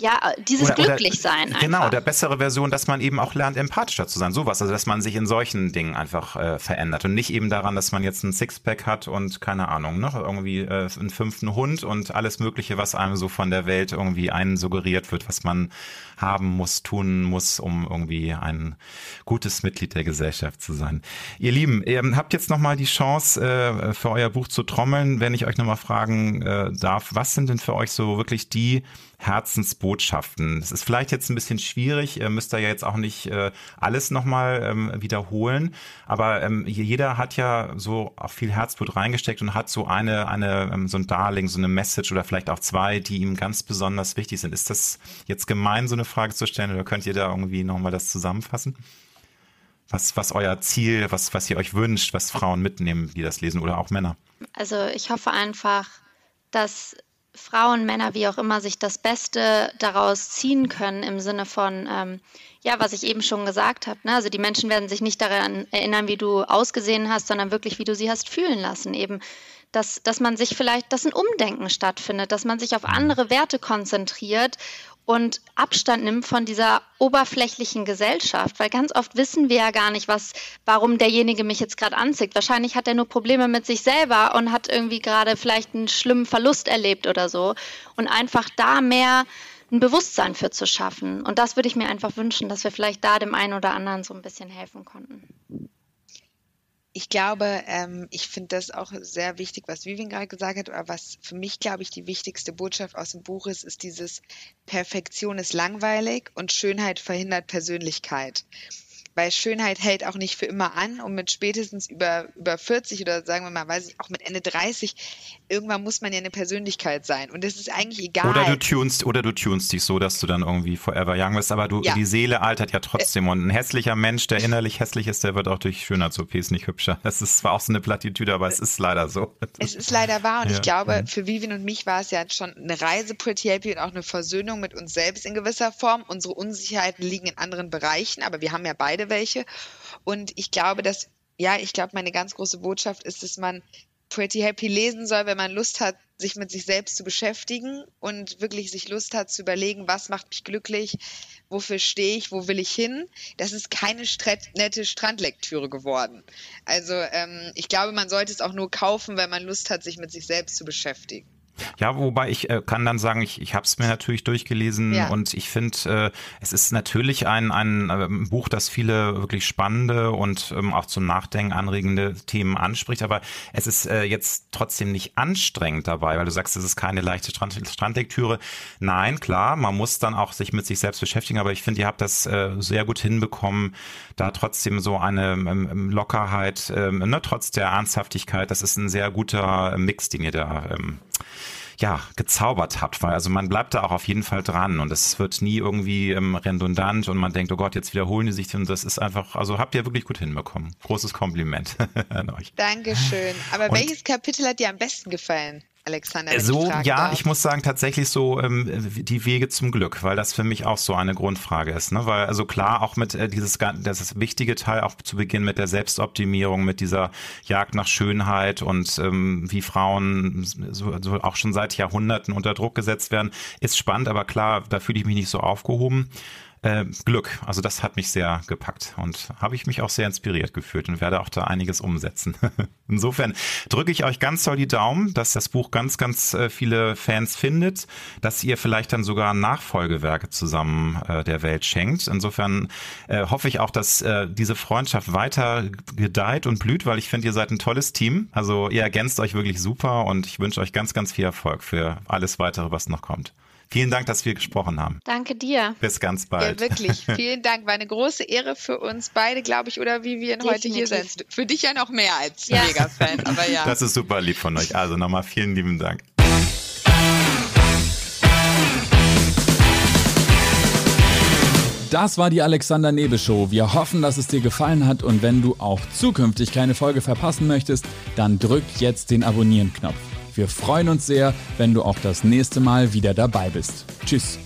[SPEAKER 3] ja, dieses oder, Glücklichsein.
[SPEAKER 2] Oder, genau, der bessere Version, dass man eben auch lernt, empathischer zu sein. Sowas, also dass man sich in solchen Dingen einfach äh, verändert und nicht eben daran, dass man jetzt ein Sixpack hat und keine Ahnung, ne, irgendwie äh, einen fünften Hund und alles Mögliche, was einem so von der Welt irgendwie einen suggeriert wird, was man haben muss, tun muss, um irgendwie ein gutes Mitglied der Gesellschaft zu sein. Ihr Lieben, ihr habt jetzt nochmal die Chance, äh, für euer Buch zu trommeln, wenn ich euch nochmal fragen äh, darf, was sind denn für euch so wirklich die Herzensbotschaften. Es ist vielleicht jetzt ein bisschen schwierig, ihr müsst da ja jetzt auch nicht äh, alles nochmal ähm, wiederholen, aber ähm, jeder hat ja so viel Herzblut reingesteckt und hat so eine, eine ähm, so ein Darling, so eine Message oder vielleicht auch zwei, die ihm ganz besonders wichtig sind. Ist das jetzt gemein, so eine Frage zu stellen oder könnt ihr da irgendwie nochmal das zusammenfassen? Was, was euer Ziel, was, was ihr euch wünscht, was Frauen mitnehmen, die das lesen oder auch Männer?
[SPEAKER 3] Also ich hoffe einfach, dass Frauen, Männer, wie auch immer, sich das Beste daraus ziehen können im Sinne von, ähm, ja, was ich eben schon gesagt habe. Ne? Also die Menschen werden sich nicht daran erinnern, wie du ausgesehen hast, sondern wirklich, wie du sie hast fühlen lassen. Eben, dass, dass man sich vielleicht, dass ein Umdenken stattfindet, dass man sich auf andere Werte konzentriert und Abstand nimmt von dieser oberflächlichen Gesellschaft, weil ganz oft wissen wir ja gar nicht, was, warum derjenige mich jetzt gerade anzieht. Wahrscheinlich hat er nur Probleme mit sich selber und hat irgendwie gerade vielleicht einen schlimmen Verlust erlebt oder so. Und einfach da mehr ein Bewusstsein für zu schaffen. Und das würde ich mir einfach wünschen, dass wir vielleicht da dem einen oder anderen so ein bisschen helfen konnten
[SPEAKER 4] ich glaube, ähm, ich finde das auch sehr wichtig, was Vivian gerade gesagt hat, aber was für mich, glaube ich, die wichtigste Botschaft aus dem Buch ist, ist dieses Perfektion ist langweilig und Schönheit verhindert Persönlichkeit weil Schönheit hält auch nicht für immer an und mit spätestens über, über 40 oder sagen wir mal, weiß ich, auch mit Ende 30, irgendwann muss man ja eine Persönlichkeit sein und das ist eigentlich egal.
[SPEAKER 2] Oder du tunst, oder du tunst dich so, dass du dann irgendwie forever young bist, aber du, ja. die Seele altert ja trotzdem und ein hässlicher Mensch, der innerlich hässlich ist, der wird auch durch Schönheits-OPs nicht hübscher. Das ist zwar auch so eine Plattitüde, aber es ist leider so.
[SPEAKER 4] Es ist leider wahr und ja. ich glaube, für Vivian und mich war es ja schon eine Reise Pretty Happy und auch eine Versöhnung mit uns selbst in gewisser Form. Unsere Unsicherheiten liegen in anderen Bereichen, aber wir haben ja beide welche. Und ich glaube, dass, ja, ich glaube, meine ganz große Botschaft ist, dass man Pretty Happy lesen soll, wenn man Lust hat, sich mit sich selbst zu beschäftigen und wirklich sich Lust hat zu überlegen, was macht mich glücklich, wofür stehe ich, wo will ich hin. Das ist keine nette Strandlektüre geworden. Also ähm, ich glaube, man sollte es auch nur kaufen, wenn man Lust hat, sich mit sich selbst zu beschäftigen.
[SPEAKER 2] Ja, wobei ich äh, kann dann sagen, ich, ich habe es mir natürlich durchgelesen ja. und ich finde, äh, es ist natürlich ein, ein äh, Buch, das viele wirklich spannende und ähm, auch zum Nachdenken anregende Themen anspricht, aber es ist äh, jetzt trotzdem nicht anstrengend dabei, weil du sagst, es ist keine leichte Strand Strandlektüre. Nein, klar, man muss dann auch sich mit sich selbst beschäftigen, aber ich finde, ihr habt das äh, sehr gut hinbekommen, da trotzdem so eine ähm, ähm Lockerheit, ähm, ne, trotz der Ernsthaftigkeit, das ist ein sehr guter Mix, den ihr da ähm, ja, gezaubert habt, weil also man bleibt da auch auf jeden Fall dran und es wird nie irgendwie ähm, redundant und man denkt, oh Gott, jetzt wiederholen die sich und das ist einfach, also habt ihr wirklich gut hinbekommen. Großes Kompliment an euch.
[SPEAKER 4] Dankeschön. Aber und, welches Kapitel hat dir am besten gefallen? Alexander?
[SPEAKER 2] So, ich ja, darf? ich muss sagen, tatsächlich so ähm, die Wege zum Glück, weil das für mich auch so eine Grundfrage ist. Ne? Weil, also klar, auch mit äh, dieses, das ist wichtige Teil auch zu Beginn mit der Selbstoptimierung, mit dieser Jagd nach Schönheit und ähm, wie Frauen so, so auch schon seit Jahrhunderten unter Druck gesetzt werden, ist spannend, aber klar, da fühle ich mich nicht so aufgehoben äh, Glück. Also das hat mich sehr gepackt und habe ich mich auch sehr inspiriert gefühlt und werde auch da einiges umsetzen. Insofern drücke ich euch ganz doll die Daumen, dass das Buch ganz, ganz äh, viele Fans findet, dass ihr vielleicht dann sogar Nachfolgewerke zusammen äh, der Welt schenkt. Insofern äh, hoffe ich auch, dass äh, diese Freundschaft weiter gedeiht und blüht, weil ich finde, ihr seid ein tolles Team. Also ihr ergänzt euch wirklich super und ich wünsche euch ganz, ganz viel Erfolg für alles weitere, was noch kommt. Vielen Dank, dass wir gesprochen haben.
[SPEAKER 3] Danke dir.
[SPEAKER 2] Bis ganz bald.
[SPEAKER 4] Ja, wirklich. Vielen Dank. War eine große Ehre für uns beide, glaube ich, oder wie wir heute hier sind. Für dich ja noch mehr als ja. Mega-Fan, aber ja.
[SPEAKER 2] Das ist super lieb von euch. Also nochmal vielen lieben Dank.
[SPEAKER 1] Das war die Alexander Nebel Show. Wir hoffen, dass es dir gefallen hat und wenn du auch zukünftig keine Folge verpassen möchtest, dann drück jetzt den Abonnieren-Knopf. Wir freuen uns sehr, wenn du auch das nächste Mal wieder dabei bist. Tschüss.